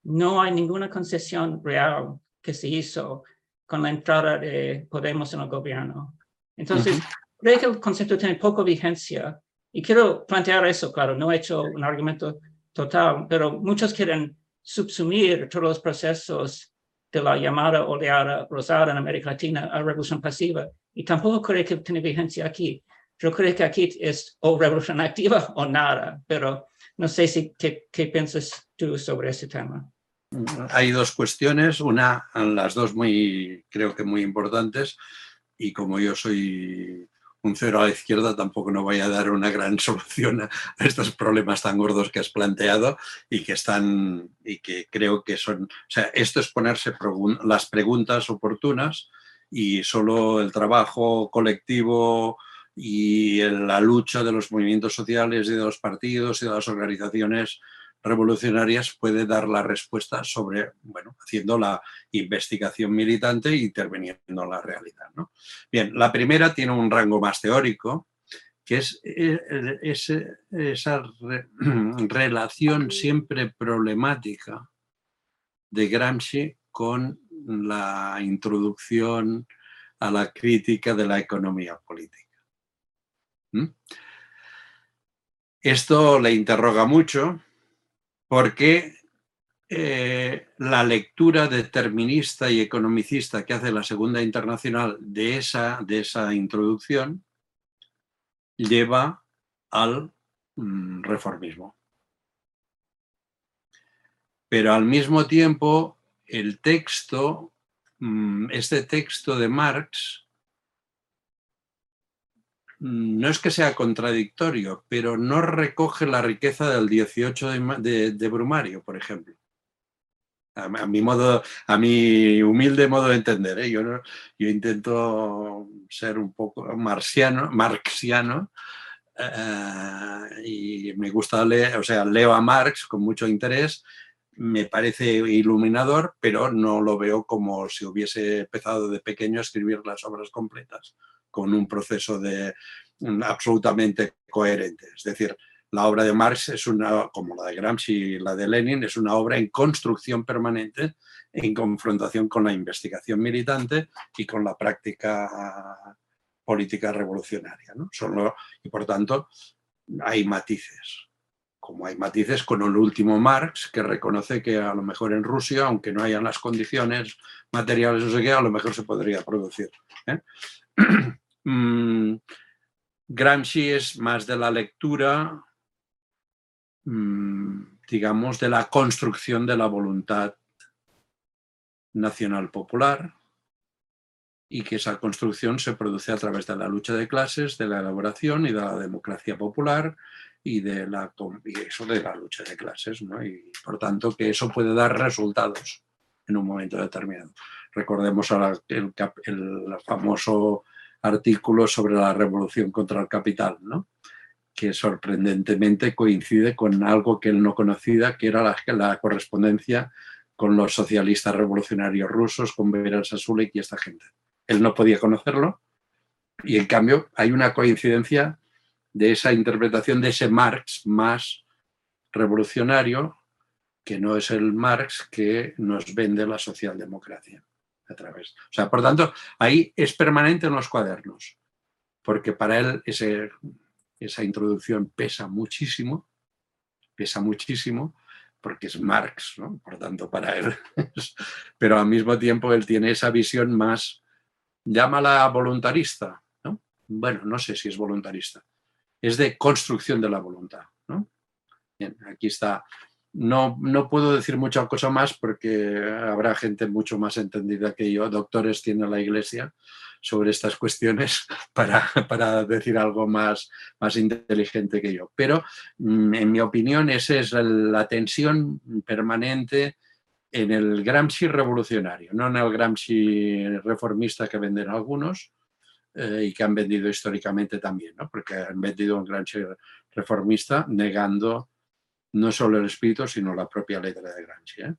no hay ninguna concesión real que se hizo con la entrada de Podemos en el gobierno. Entonces, creo que el concepto tiene poca vigencia. Y quiero plantear eso, claro, no he hecho un argumento total, pero muchos quieren subsumir todos los procesos de la llamada oleada rosada en América Latina a revolución pasiva y tampoco creo que tiene vigencia aquí. Yo creo que aquí es o revolución activa o nada, pero no sé si qué, qué piensas tú sobre ese tema. Hay dos cuestiones, una, las dos muy, creo que muy importantes, y como yo soy un cero a la izquierda, tampoco no voy a dar una gran solución a estos problemas tan gordos que has planteado y que están, y que creo que son, o sea, esto es ponerse las preguntas oportunas y solo el trabajo colectivo y la lucha de los movimientos sociales de los partidos y de las organizaciones revolucionarias puede dar la respuesta sobre, bueno, haciendo la investigación militante e interviniendo en la realidad. ¿no? Bien, la primera tiene un rango más teórico, que es, eh, esa relación siempre problemática de Gramsci con la introducción a la crítica de la economía política. Esto le interroga mucho porque eh, la lectura determinista y economicista que hace la Segunda Internacional de esa, de esa introducción lleva al mm, reformismo. Pero al mismo tiempo, el texto, mm, este texto de Marx, no es que sea contradictorio, pero no recoge la riqueza del 18 de, Brumario, por ejemplo. A, mi modo, a mi humilde modo de entender, ¿eh? yo, yo intento ser un poco marxiano, marxiano eh, y me gusta leer, o sea, leo a Marx con mucho interés, me parece iluminador, pero no lo veo como si hubiese empezado de pequeño a escribir las obras completas con un proceso de, mm, absolutamente coherente. Es decir, la obra de Marx es una, como la de Gramsci y la de Lenin, es una obra en construcción permanente, en confrontación con la investigación militante y con la práctica política revolucionaria. ¿no? Y por tanto, hay matices. Como hay matices con el último Marx, que reconoce que a lo mejor en Rusia, aunque no hayan las condiciones materiales, o sea a lo mejor se podría producir. ¿eh? Mm, Gramsci es más de la lectura, mm, digamos, de la construcción de la voluntad nacional popular y que esa construcción se produce a través de la lucha de clases, de la elaboración y de la democracia popular y de la, eso de la lucha de clases. Y por tanto que eso puede dar resultados en un momento determinado. Recordemos ahora el famoso artículo sobre la revolución contra el capital, ¿no? que sorprendentemente coincide con algo que él no conocía, que era la, correspondencia con los socialistas revolucionarios rusos, con Beran Sasulik y esta gente. Él no podía conocerlo y en cambio hay una coincidencia de esa interpretación de ese Marx más revolucionario, que no es el Marx que nos vende la socialdemocracia. A través. O sea, por tanto, ahí es permanente en los cuadernos, porque para él ese, esa introducción pesa muchísimo, pesa muchísimo, porque es Marx, ¿no? por tanto, para él. Pero al mismo tiempo él tiene esa visión más, llámala voluntarista, ¿no? Bueno, no sé si es voluntarista, es de construcción de la voluntad. ¿no? Bien, aquí está. No, no puedo decir mucha cosa más porque habrá gente mucho más entendida que yo, doctores tiene la iglesia, sobre estas cuestiones para, para, decir algo más, más inteligente que yo. Pero mm, en mi opinión esa es la tensión permanente en el Gramsci revolucionario, no en el Gramsci reformista que venden algunos eh, y que han vendido históricamente también, ¿no? porque han vendido un Gramsci reformista negando no solo el espíritu, sino la propia letra de Gramsci. ¿eh?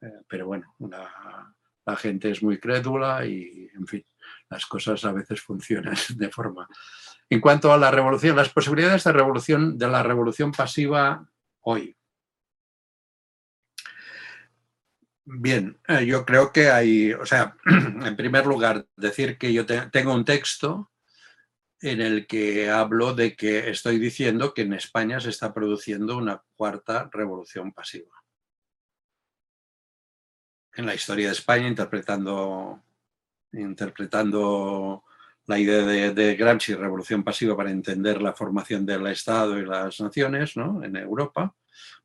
Eh, pero bueno, la gente es muy crédula y, en fin, las cosas a veces funcionan de forma... En cuanto a la revolución, las posibilidades de revolución, de la revolución pasiva hoy. Bien, eh, yo creo que hay, o sea, en primer lugar, decir que yo tengo un texto en el que hablo de que estoy diciendo que en España se está produciendo una cuarta revolución pasiva. En la historia de España, interpretando interpretando la idea de, Gramsci, revolución pasiva, para entender la formación del Estado y las naciones ¿no? en Europa,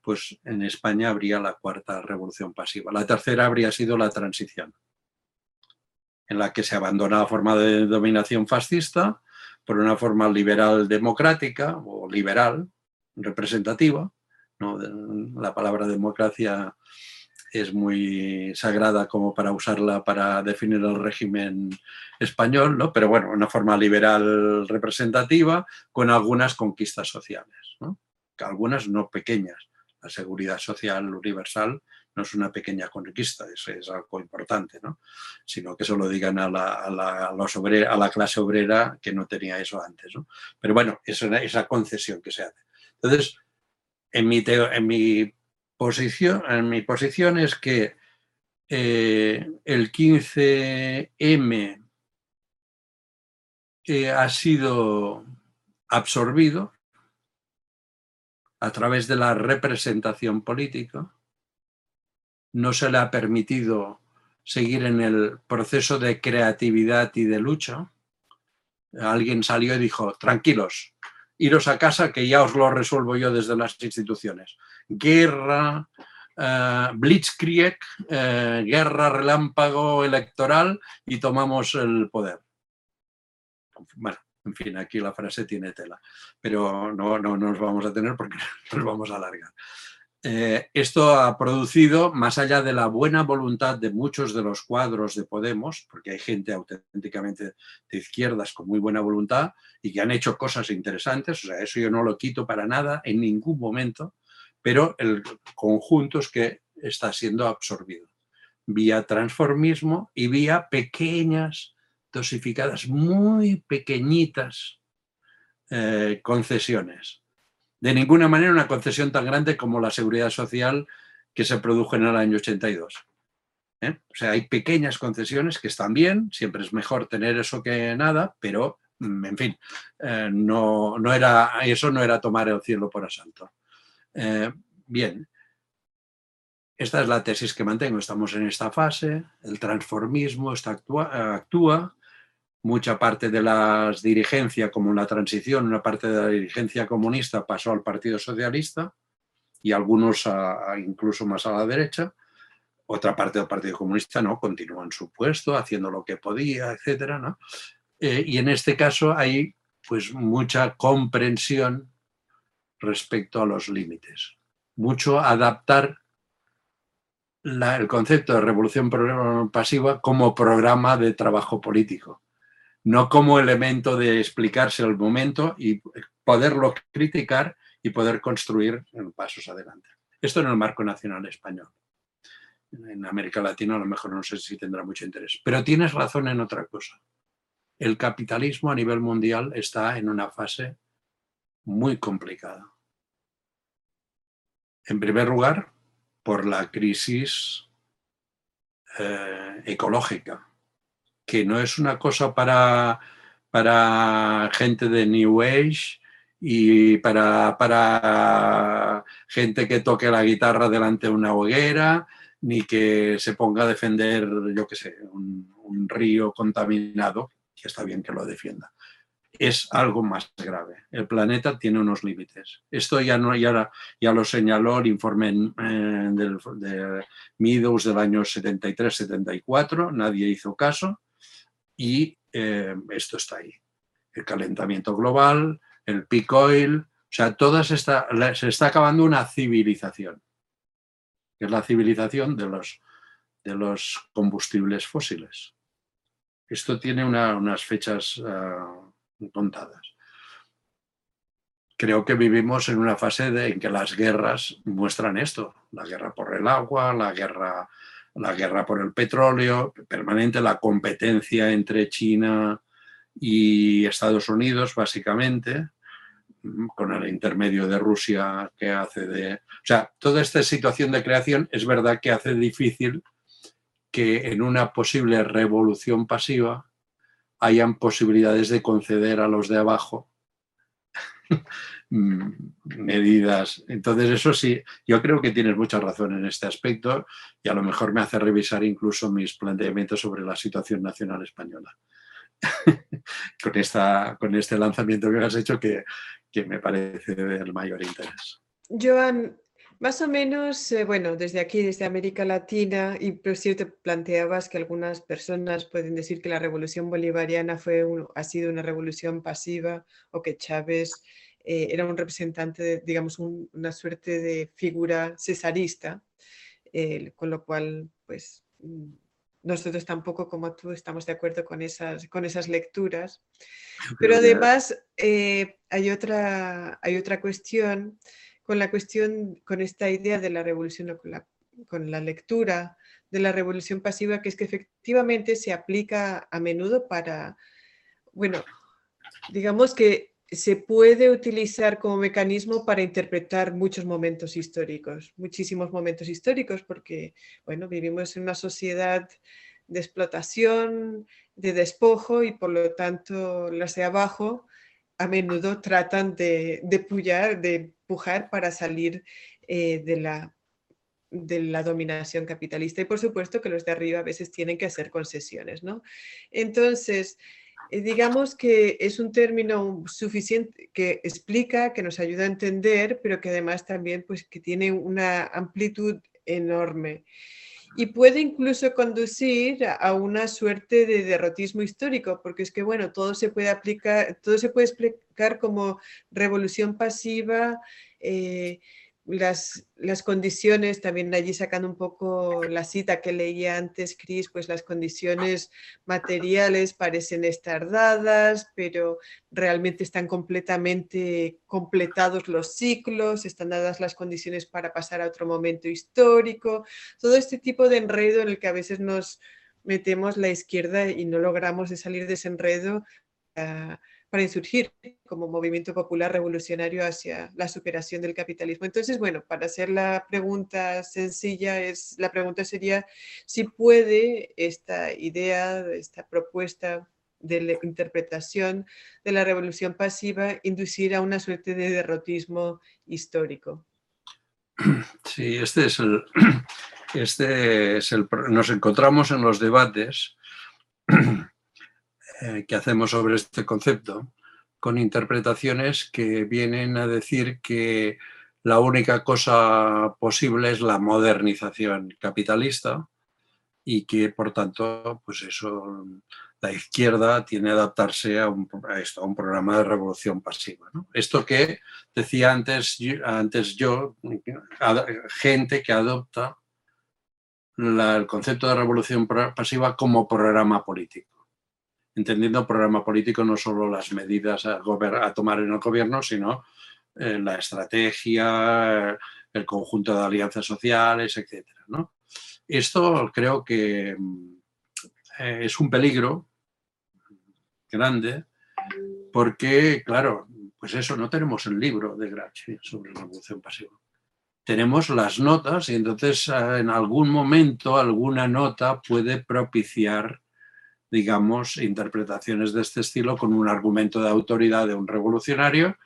pues en España habría la cuarta revolución pasiva. La tercera habría sido la transición, en la que se abandona la forma de dominación fascista por una forma liberal democrática o liberal representativa. ¿no? La palabra democracia es muy sagrada como para usarla para definir el régimen español, ¿no? pero bueno, una forma liberal representativa con algunas conquistas sociales, ¿no? algunas no pequeñas. La seguridad social universal no es una pequeña conquista, eso es algo importante, ¿no? sino que solo digan a la, a la, a la clase obrera que no tenía eso antes. ¿no? Pero bueno, es esa concesión que se hace. Entonces, en mi, en mi posición, en mi posición es que eh, el 15M eh, ha sido absorbido a través de la representación política, no se le ha permitido seguir en el proceso de creatividad y de lucha. Alguien salió y dijo, tranquilos, iros a casa que ya os lo resuelvo yo desde las instituciones guerra, uh, blitzkrieg, uh, guerra relámpago electoral y tomamos el poder. Bueno, en fin, aquí la frase tiene tela, pero no, no, nos vamos a tener porque nos vamos a alargar. Eh, esto ha producido, más allá de la buena voluntad de muchos de los cuadros de Podemos, porque hay gente auténticamente de izquierdas con muy buena voluntad y que han hecho cosas interesantes, o sea, eso yo no lo quito para nada en ningún momento, pero el conjunto es que está siendo absorbido vía transformismo y vía pequeñas, dosificadas, muy pequeñitas eh, concesiones. De ninguna manera una concesión tan grande como la seguridad social que se produjo en el año 82. ¿eh? O sea, hay pequeñas concesiones que están bien, siempre es mejor tener eso que nada, pero, mm, en fin, eh, no, no era, eso no era tomar el cielo por asalto. Eh, bien, esta es la tesis que mantengo. Estamos en esta fase, el transformismo está actúa, mucha parte de la dirigencia, como la transición, una parte de la dirigencia comunista pasó al Partido Socialista y algunos incluso más a la derecha. Otra parte del Partido Comunista no, continúa en su puesto, haciendo lo que podía, etc. Eh, y en este caso hay pues mucha comprensión respecto a los límites. Mucho adaptar el concepto de revolución pasiva como programa de trabajo político, no como elemento de explicarse el momento y poderlo criticar y poder construir pasos adelante. Esto en el marco nacional español. En América Latina a lo mejor no sé si tendrá mucho interés. Pero tienes razón en otra cosa. El capitalismo a nivel mundial está en una fase muy complicada. En primer lugar, por la crisis eh, ecológica, que no es una cosa para, para gente de New Age y para, para gente que toque la guitarra delante de una hoguera, ni que se ponga a defender, yo qué sé, un, río contaminado, que está bien que lo defienda es algo más grave. El planeta tiene unos límites. Esto ya, no, ya, ya lo señaló el informe eh, del, de Meadows del año 73-74, nadie hizo caso y eh, esto está ahí. El calentamiento global, el peak oil, o sea, todas esta, se está acabando una civilización, que es la civilización de los, de los combustibles fósiles. Esto tiene unas fechas... Ah, contadas. Creo que vivimos en una fase en que las guerras muestran esto, la guerra por el agua, la guerra, la guerra por el petróleo, permanente la competencia entre China y Estados Unidos, básicamente, con el intermedio de Rusia que hace de... O sea, toda esta situación de creación es verdad que hace difícil que en una posible revolución pasiva hayan posibilidades de conceder a los de abajo medidas. Entonces, eso sí, yo creo que tienes mucha razón en este aspecto y a lo mejor me hace revisar incluso mis planteamientos sobre la situación nacional española. con, esta, con este lanzamiento que has hecho que, que me parece del mayor interés. Joan, más o menos, eh, bueno, desde aquí, desde América Latina, y por cierto planteabas que algunas personas pueden decir que la revolución bolivariana fue ha sido una revolución pasiva o que Chávez eh, era un representante, de, digamos, una suerte de figura cesarista, eh, con lo cual, pues, mm, nosotros tampoco, como tú, estamos de acuerdo con esas, con esas lecturas. Pero además hay, otra, hay otra cuestión con la cuestión, con esta idea de la revolución, con la, con la lectura de la revolución pasiva, que es que efectivamente se aplica a menudo para, bueno, digamos que se puede utilizar como mecanismo para interpretar muchos momentos históricos, muchísimos momentos históricos, porque, bueno, vivimos en una sociedad de explotación, de despojo y por lo tanto las de abajo a menudo tratan de, de pullar, de pujar para salir eh, de, la, de la dominación capitalista. Y por supuesto que los de arriba a veces tienen que hacer concesiones, ¿no? Entonces, eh, digamos que es un término suficiente que explica, que nos ayuda a entender, pero que además también pues que tiene una amplitud enorme y puede incluso conducir a una suerte de derrotismo histórico, porque es que, bueno, todo se puede aplicar, todo se puede explicar como revolución pasiva, eh, las, las, condiciones, también allí sacando un poco la cita que leía antes, Cris, pues las condiciones materiales parecen estar dadas, pero realmente están completamente completados los ciclos, están dadas las condiciones para pasar a otro momento histórico, todo este tipo de enredo en el que a veces nos metemos la izquierda y no logramos de salir de ese enredo. Ah, para insurgir como movimiento popular revolucionario hacia la superación del capitalismo. Entonces, bueno, para hacer la pregunta sencilla, es, la pregunta sería si puede esta idea, esta propuesta de la interpretación de la revolución pasiva inducir a una suerte de derrotismo histórico. Sí, este es el, este es el, nos encontramos en los debates eh, que hacemos sobre este concepto con interpretaciones que vienen a decir que la única cosa posible es la modernización capitalista y que por tanto pues eso la izquierda tiene que adaptarse a, un, esto, a un programa de revolución pasiva. Esto que decía antes, antes yo, gente que adopta el concepto de revolución pasiva como programa político entendiendo programa político no solo las medidas a, tomar en el gobierno, sino eh, la estrategia, el conjunto de alianzas sociales, etc. Esto creo que eh, es un peligro grande porque, claro, Pues eso, no tenemos el libro de Gramsci sobre la revolución pasiva. Tenemos las notas y entonces eh, en algún momento alguna nota puede propiciar, digamos, interpretaciones de este estilo con un argumento de autoridad de un revolucionario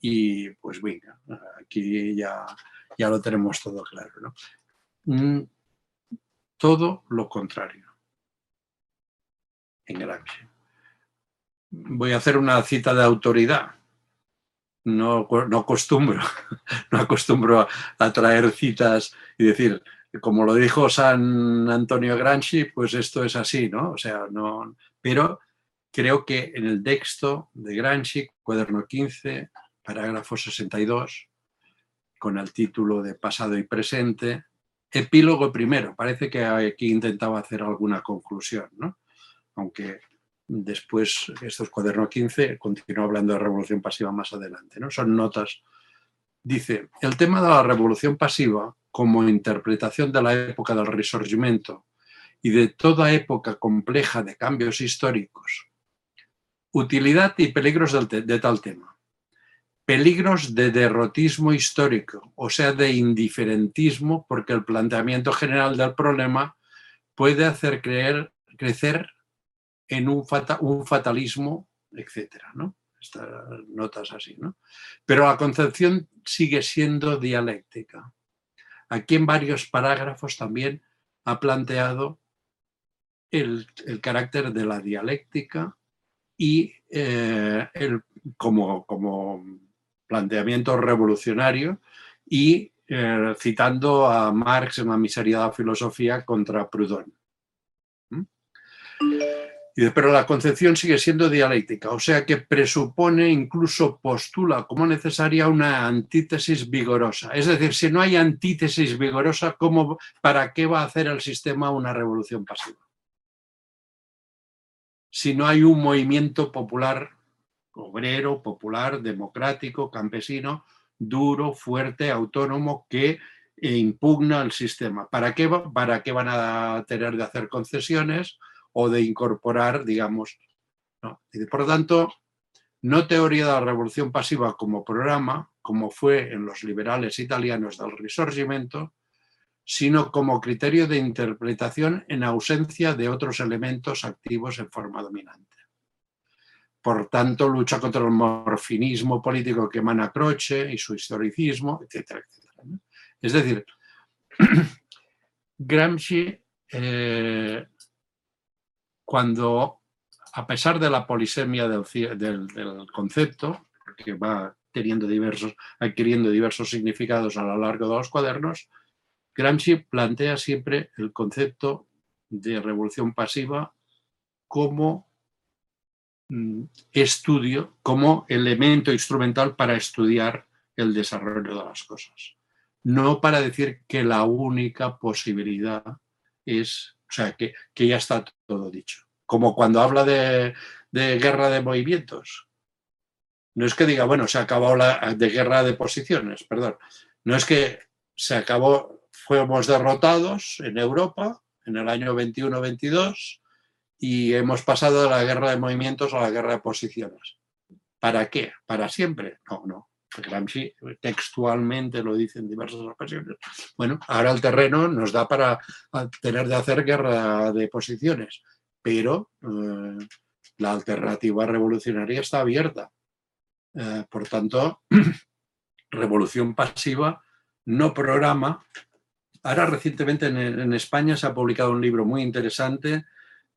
y pues venga, aquí ya, ya lo tenemos todo claro. ¿no? Mm, todo lo contrario en Gramsci. Voy a hacer una cita de autoridad. No, no acostumbro, no acostumbro a, traer citas y decir, como lo dijo San Antonio Gramsci, pues esto es así, ¿no? O sea, no, pero creo que en el texto de Gramsci, cuaderno 15, parágrafo 62, con el título de pasado y presente, epílogo primero, parece que aquí intentaba hacer alguna conclusión, ¿no? aunque después estos cuadernos 15 continúa hablando de revolución pasiva más adelante, ¿no? Son notas. Dice, el tema de la revolución pasiva como interpretación de la época del Risorgimento y de toda época compleja de cambios históricos. Utilidad y peligros de tal tema. Peligros de derrotismo histórico, o sea, de indiferentismo, porque el planteamiento general del problema puede hacer creer, crecer en un, un fatalismo, etcétera, ¿no? Estas notas así, ¿no? Pero la concepción sigue siendo dialéctica. Aquí en varios parágrafos también ha planteado el, carácter de la dialéctica y eh, el, como, como, planteamiento revolucionario y eh, citando a Marx en la miseria de la filosofía contra Proudhon pero la concepción sigue siendo dialéctica, o sea que presupone, incluso postula como necesaria una antítesis vigorosa. Es decir, si no hay antítesis vigorosa, ¿cómo, ¿para qué va a hacer el sistema una revolución pasiva? Si no hay un movimiento popular, obrero, popular, democrático, campesino, duro, fuerte, autónomo, que impugna el sistema. ¿Para qué, ¿Para qué van a tener de hacer concesiones? O de incorporar, digamos. por lo tanto, no teoría de la revolución pasiva como programa, como fue en los liberales italianos del Risorgimento, sino como criterio de interpretación en ausencia de otros elementos activos en forma dominante. Por tanto, lucha contra el morfinismo político que emana Croce y su historicismo, etcétera, Es decir, Gramsci eh, cuando, a pesar de la polisemia del, concepto, que va teniendo diversos, adquiriendo diversos significados a lo largo de los cuadernos, Gramsci plantea siempre el concepto de revolución pasiva como mm, estudio, como elemento instrumental para estudiar el desarrollo de las cosas. No para decir que la única posibilidad es o sea, que, ya está todo dicho. Como cuando habla de, guerra de movimientos. No es que diga, bueno, se acabó la de guerra de posiciones, perdón. No es que se acabó, fuimos derrotados en Europa en el año 21-22 y hemos pasado de la guerra de movimientos a la guerra de posiciones. ¿Para qué? ¿Para siempre? No, no. Gramsci textualmente lo dice en diversas ocasiones. Bueno, ahora el terreno nos da para tener de hacer guerra de posiciones, pero eh, la alternativa revolucionaria está abierta. Eh, por tanto, revolución pasiva, no programa. Ahora recientemente en, España se ha publicado un libro muy interesante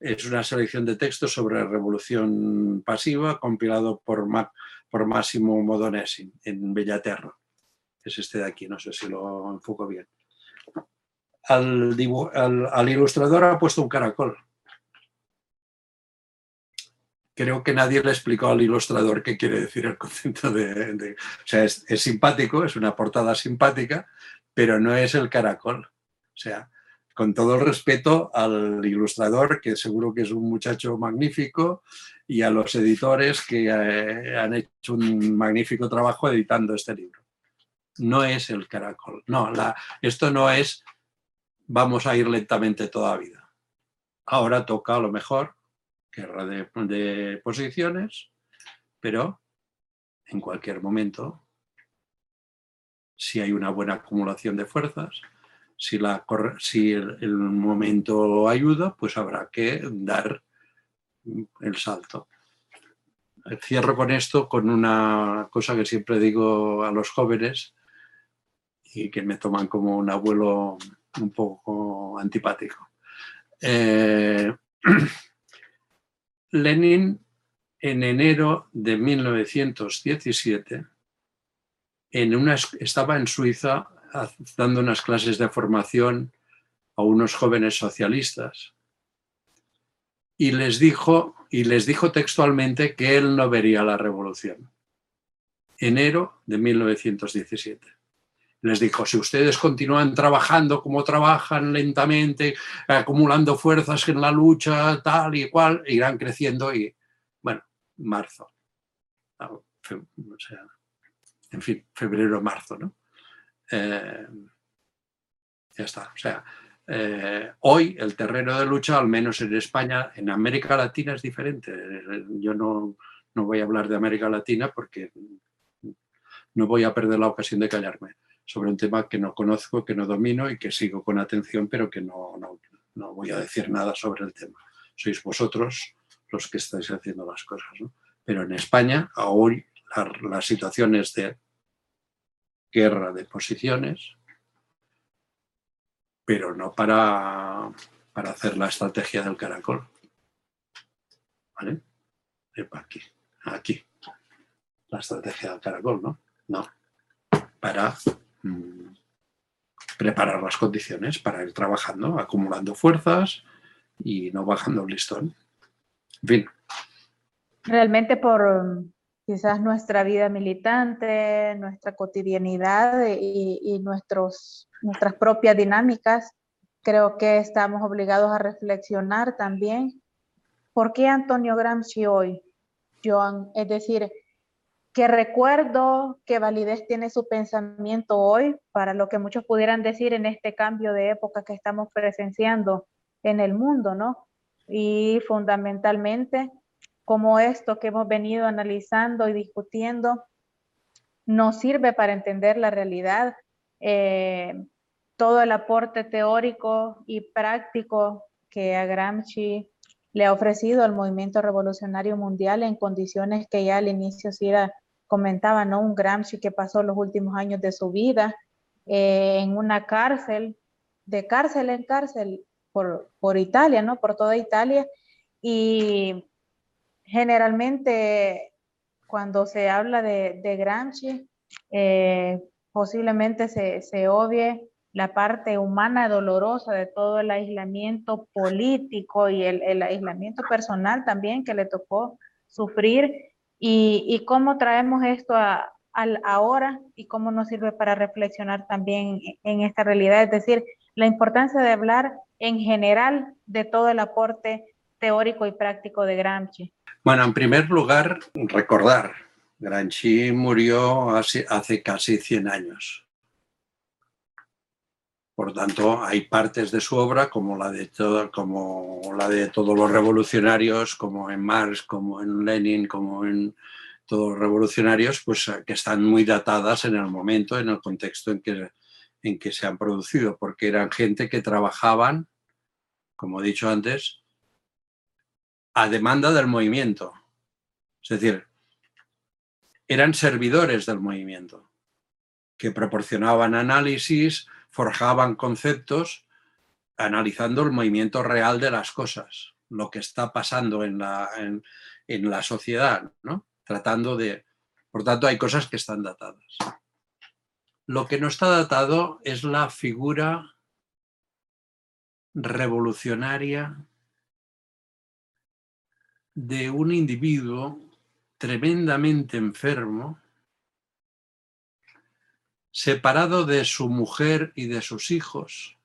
es una selección de textos sobre revolución pasiva compilado por Mac por Máximo Modonesi en Bellaterra. Es este de aquí, no sé si lo enfoco bien. Al, ilustrador ha puesto un caracol. Creo que nadie le explicó al ilustrador qué quiere decir el concepto de... o sea, es, es simpático, es una portada simpática, pero no es el caracol. O sea, con todo el respeto al ilustrador, que seguro que es un muchacho magnífico, y a los editores que eh, han hecho un magnífico trabajo editando este libro. No es el caracol, no, la, esto no es vamos a ir lentamente toda vida. Ahora toca a lo mejor guerra de posiciones, pero en cualquier momento, si hay una buena acumulación de fuerzas, si, la, si el, momento ayuda, pues habrá que dar el salto. Cierro con esto con una cosa que siempre digo a los jóvenes y que me toman como un abuelo un poco antipático. Eh, Lenin en enero de 1917 en una, estaba en Suiza dando unas clases de formación a unos jóvenes socialistas y les dijo y les dijo textualmente que él no vería la revolución. Enero de 1917. Les dijo, si ustedes continúan trabajando como trabajan lentamente, acumulando fuerzas en la lucha, tal y cual, irán creciendo y, bueno, marzo. En fin, febrero, marzo, ¿no? Eh, ya está. O sea, eh, hoy el terreno de lucha, al menos en España, en América Latina es diferente. Yo no, no voy a hablar de América Latina porque no voy a perder la ocasión de callarme sobre un tema que no conozco, que no domino y que sigo con atención, pero que no, no, no voy a decir nada sobre el tema. Sois vosotros los que estáis haciendo las cosas. ¿no? Pero en España, hoy, la, la situación es de guerra de posiciones, pero no para, para hacer la estrategia del caracol. ¿Vale? Aquí, aquí. La estrategia del caracol, ¿no? No. Para mm, preparar las condiciones para ir trabajando, acumulando fuerzas y no bajando el listón. En fin. Realmente por, quizás nuestra vida militante, nuestra cotidianidad y, nuestros, nuestras propias dinámicas, creo que estamos obligados a reflexionar también por qué Antonio Gramsci hoy, Joan, es decir, qué recuerdo, qué validez tiene su pensamiento hoy para lo que muchos pudieran decir en este cambio de época que estamos presenciando en el mundo, ¿no? Y fundamentalmente, como esto que hemos venido analizando y discutiendo nos sirve para entender la realidad. Eh, todo el aporte teórico y práctico que a Gramsci le ha ofrecido al movimiento revolucionario mundial en condiciones que ya al inicio Sira comentaba, ¿no? Un Gramsci que pasó los últimos años de su vida eh, en una cárcel, de cárcel en cárcel por, por Italia, ¿no? Por toda Italia. Y generalmente cuando se habla de, de Gramsci, eh, posiblemente se, se obvie la parte humana dolorosa de todo el aislamiento político y el, el aislamiento personal también que le tocó sufrir y, y cómo traemos esto a, al ahora y cómo nos sirve para reflexionar también en esta realidad, es decir, la importancia de hablar en general de todo el aporte teórico y práctico de Gramsci. Bueno, en primer lugar, recordar, Gramsci murió hace, casi 100 años. Por tanto, hay partes de su obra, como la de, todos los revolucionarios, como en Marx, como en Lenin, como en todos los revolucionarios, pues que están muy datadas en el momento, en el contexto en que se han producido, porque eran gente que trabajaban, como he dicho antes, a demanda del movimiento. Es decir, eran servidores del movimiento, que proporcionaban análisis, forjaban conceptos, analizando el movimiento real de las cosas, lo que está pasando en la, en, la sociedad, ¿no? Tratando de... Por tanto, hay cosas que están datadas. Lo que no está datado es la figura revolucionaria de un individuo tremendamente enfermo, separado de su mujer y de sus hijos,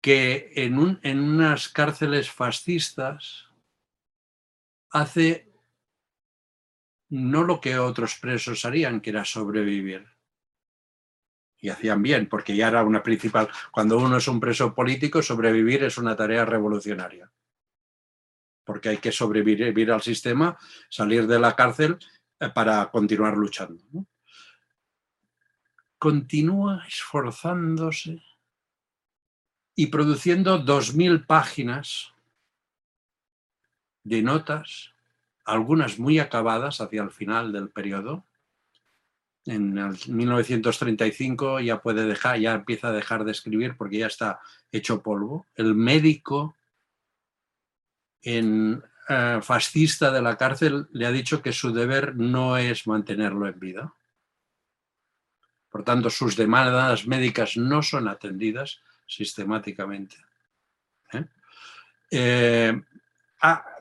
que en, en unas cárceles fascistas hace no lo que otros presos harían, que era sobrevivir. Y hacían bien, porque ya era una principal. Cuando uno es un preso político, sobrevivir es una tarea revolucionaria porque hay que sobrevivir al sistema, salir de la cárcel eh, para continuar luchando. Continúa esforzándose y produciendo 2.000 páginas de notas, algunas muy acabadas hacia el final del periodo. En 1935 ya puede dejar, ya empieza a dejar de escribir porque ya está hecho polvo. El médico en, eh, fascista de la cárcel le ha dicho que su deber no es mantenerlo en vida. Por tanto, sus demandas médicas no son atendidas sistemáticamente. ¿eh? Eh,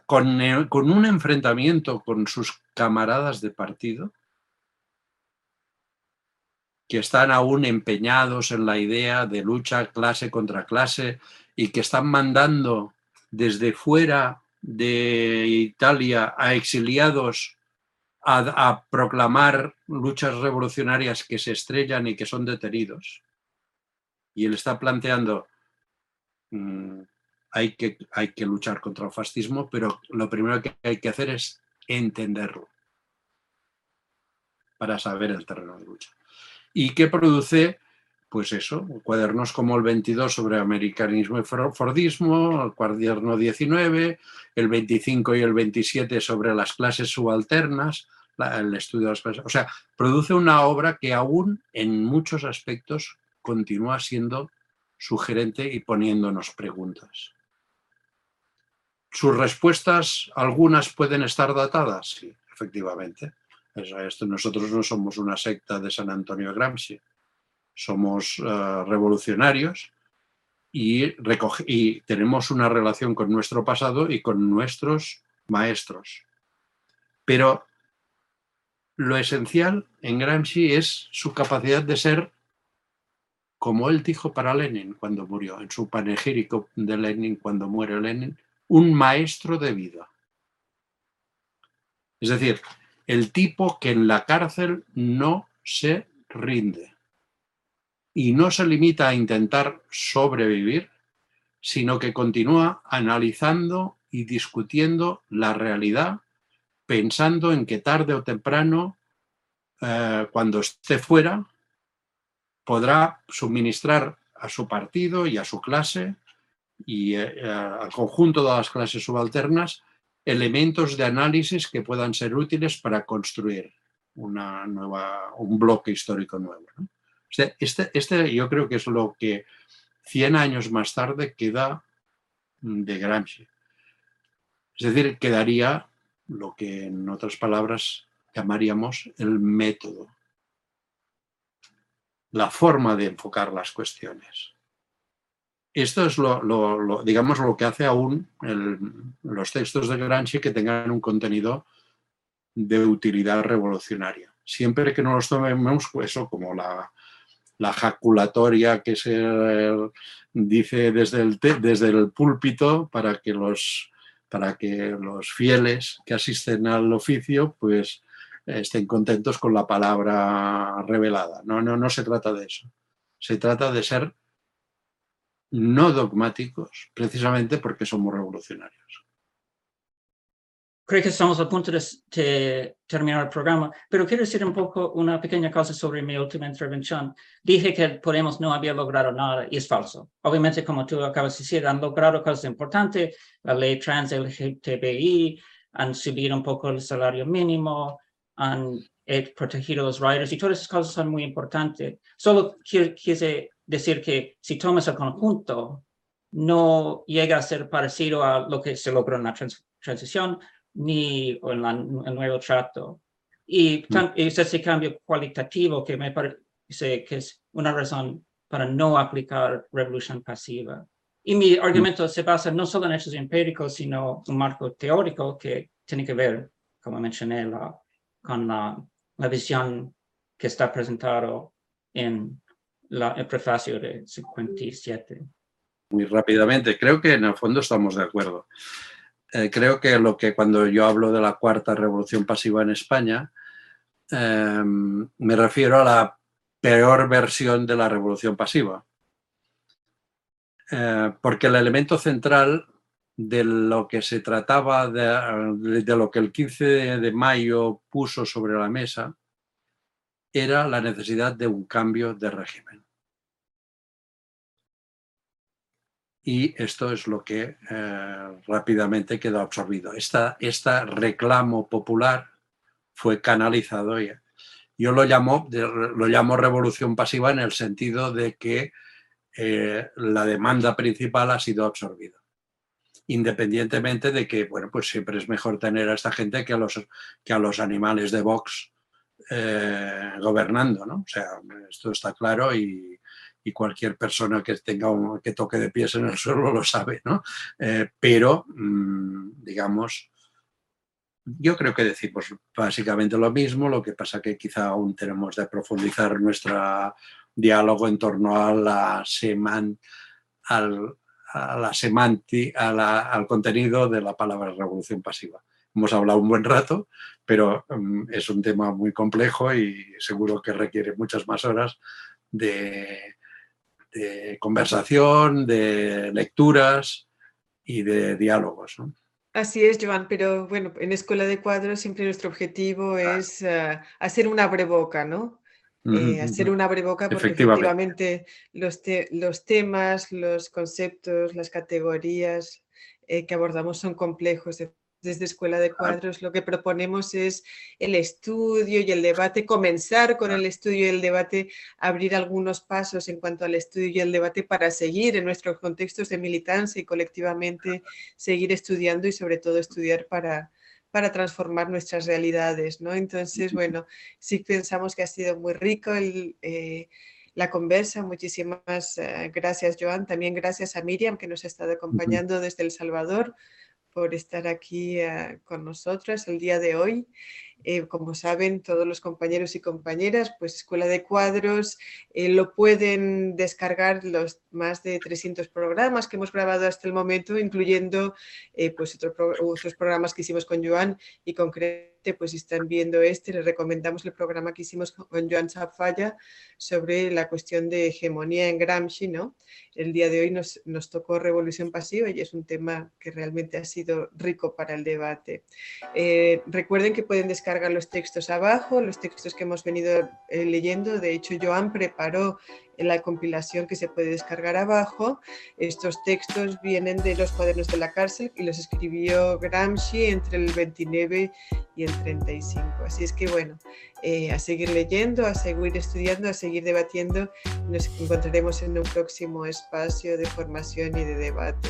con, con un enfrentamiento con sus camaradas de partido, que están aún empeñados en la idea de lucha clase contra clase y que están mandando desde fuera de Italia a exiliados a, proclamar luchas revolucionarias que se estrellan y que son detenidos. Y él está planteando, mm, hay, que, hay que luchar contra el fascismo, pero lo primero que hay que hacer es entenderlo para saber el terreno de lucha. ¿Y qué produce? Pues eso, cuadernos como el 22 sobre americanismo y fordismo, el cuaderno 19, el 25 y el 27 sobre las clases subalternas, el estudio de las clases. O sea, produce una obra que aún en muchos aspectos continúa siendo sugerente y poniéndonos preguntas. Sus respuestas, algunas pueden estar datadas, sí, efectivamente. Esto, nosotros no somos una secta de San Antonio Gramsci, somos eh, revolucionarios y, y tenemos una relación con nuestro pasado y con nuestros maestros. Pero lo esencial en Gramsci es su capacidad de ser, como él dijo para Lenin cuando murió, en su panegírico de Lenin cuando muere Lenin, un maestro de vida. Es decir, el tipo que en la cárcel no se rinde y no se limita a intentar sobrevivir, sino que continúa analizando y discutiendo la realidad, pensando en que tarde o temprano, eh, cuando esté fuera, podrá suministrar a su partido y a su clase y eh, eh, al conjunto de las clases subalternas elementos de análisis que puedan ser útiles para construir una nueva, un bloque histórico nuevo. Este, este, yo creo que es lo que 100 años más tarde queda de Gramsci. Es decir, quedaría lo que en otras palabras llamaríamos el método, la forma de enfocar las cuestiones. Esto es lo, digamos, lo que hace aún los textos de Gramsci que tengan un contenido de utilidad revolucionaria. Siempre que no los tomemos eso como la, jaculatoria que se dice desde el, desde el púlpito para que, los, para que los fieles que asisten al oficio pues estén contentos con la palabra revelada. No, no, no se trata de eso. Se trata de ser no dogmáticos, precisamente porque somos revolucionarios. Creo que estamos a punto de, terminar el programa, pero quiero decir un poco una pequeña cosa sobre mi última intervención. Dije que Podemos no había logrado nada y es falso. Obviamente, como tú acabas de decir, han logrado cosas importantes, la ley trans LGTBI, han subido un poco el salario mínimo, han protegido a los riders y todas esas cosas son muy importantes. Solo quise decir que si tomas el conjunto, no llega a ser parecido a lo que se logró en la transición ni en el nuevo trato. Y mm. es ese cambio cualitativo que me parece que es una razón para no aplicar revolución pasiva. Y mi mm. argumento se basa no solo en hechos empíricos, sino un marco teórico que tiene que ver, como mencioné, con la, la visión que está presentado en el prefacio de 57. Muy rápidamente, creo que en el fondo estamos de acuerdo. Eh, creo que lo que cuando yo hablo de la cuarta revolución pasiva en España, em, me refiero a la peor versión de la revolución pasiva. Eh, porque el elemento central de lo que se trataba, de, lo que el 15 de mayo puso sobre la mesa, era la necesidad de un cambio de régimen. Y esto es lo que eh, rápidamente quedó absorbido. Este reclamo popular fue canalizado. Yo lo llamo, lo revolución pasiva en el sentido de que eh, la demanda principal ha sido absorbida independientemente de que, bueno, pues siempre es mejor tener a esta gente que a los, que a los animales de Vox eh, gobernando, ¿no? O sea, esto está claro y, cualquier persona que tenga un, que toque de pies en el suelo lo sabe, ¿no? Eh, pero, mm, digamos, yo creo que decimos básicamente lo mismo, lo que pasa que quizá aún tenemos de profundizar nuestro diálogo en torno a la seman, al contenido de la palabra revolución pasiva. Hemos hablado un buen rato, pero mm, es un tema muy complejo y seguro que requiere muchas más horas de, conversación, de lecturas y de diálogos. Así es, Joan, pero bueno, en Escuela de Cuadros siempre nuestro objetivo es eh, hacer una breboca, ¿no? Eh, hacer una breboca porque efectivamente, los, los, temas, los conceptos, las categorías eh, que abordamos son complejos. Desde Escuela de Cuadros lo que proponemos es el estudio y el debate, comenzar con el estudio y el debate, abrir algunos pasos en cuanto al estudio y el debate para seguir en nuestros contextos de militancia y colectivamente seguir estudiando y sobre todo estudiar para, para transformar nuestras realidades, ¿no? Entonces, bueno, sí pensamos que ha sido muy rico eh, la conversa. Muchísimas eh, gracias, Joan. También gracias a Miriam, que nos ha estado acompañando desde El Salvador, por estar aquí eh, con nosotras el día de hoy. Eh, como saben todos los compañeros y compañeras, pues Escuela de Cuadros eh, lo pueden descargar los más de 300 programas que hemos grabado hasta el momento, incluyendo pues otros programas que hicimos con Joan y concretamente pues si están viendo este, les recomendamos el programa que hicimos con Joan Zafalla sobre la cuestión de hegemonía en Gramsci, ¿no? El día de hoy nos, nos tocó revolución pasiva y es un tema que realmente ha sido rico para el debate. recuerden que pueden descargar los textos abajo, los textos que hemos venido eh, leyendo. De hecho, Joan preparó la compilación que se puede descargar abajo. Estos textos vienen de los cuadernos de la cárcel y los escribió Gramsci entre el 29 y el 35. Así es que bueno, eh, a seguir leyendo, a seguir estudiando, a seguir debatiendo. Nos encontraremos en un próximo espacio de formación y de debate.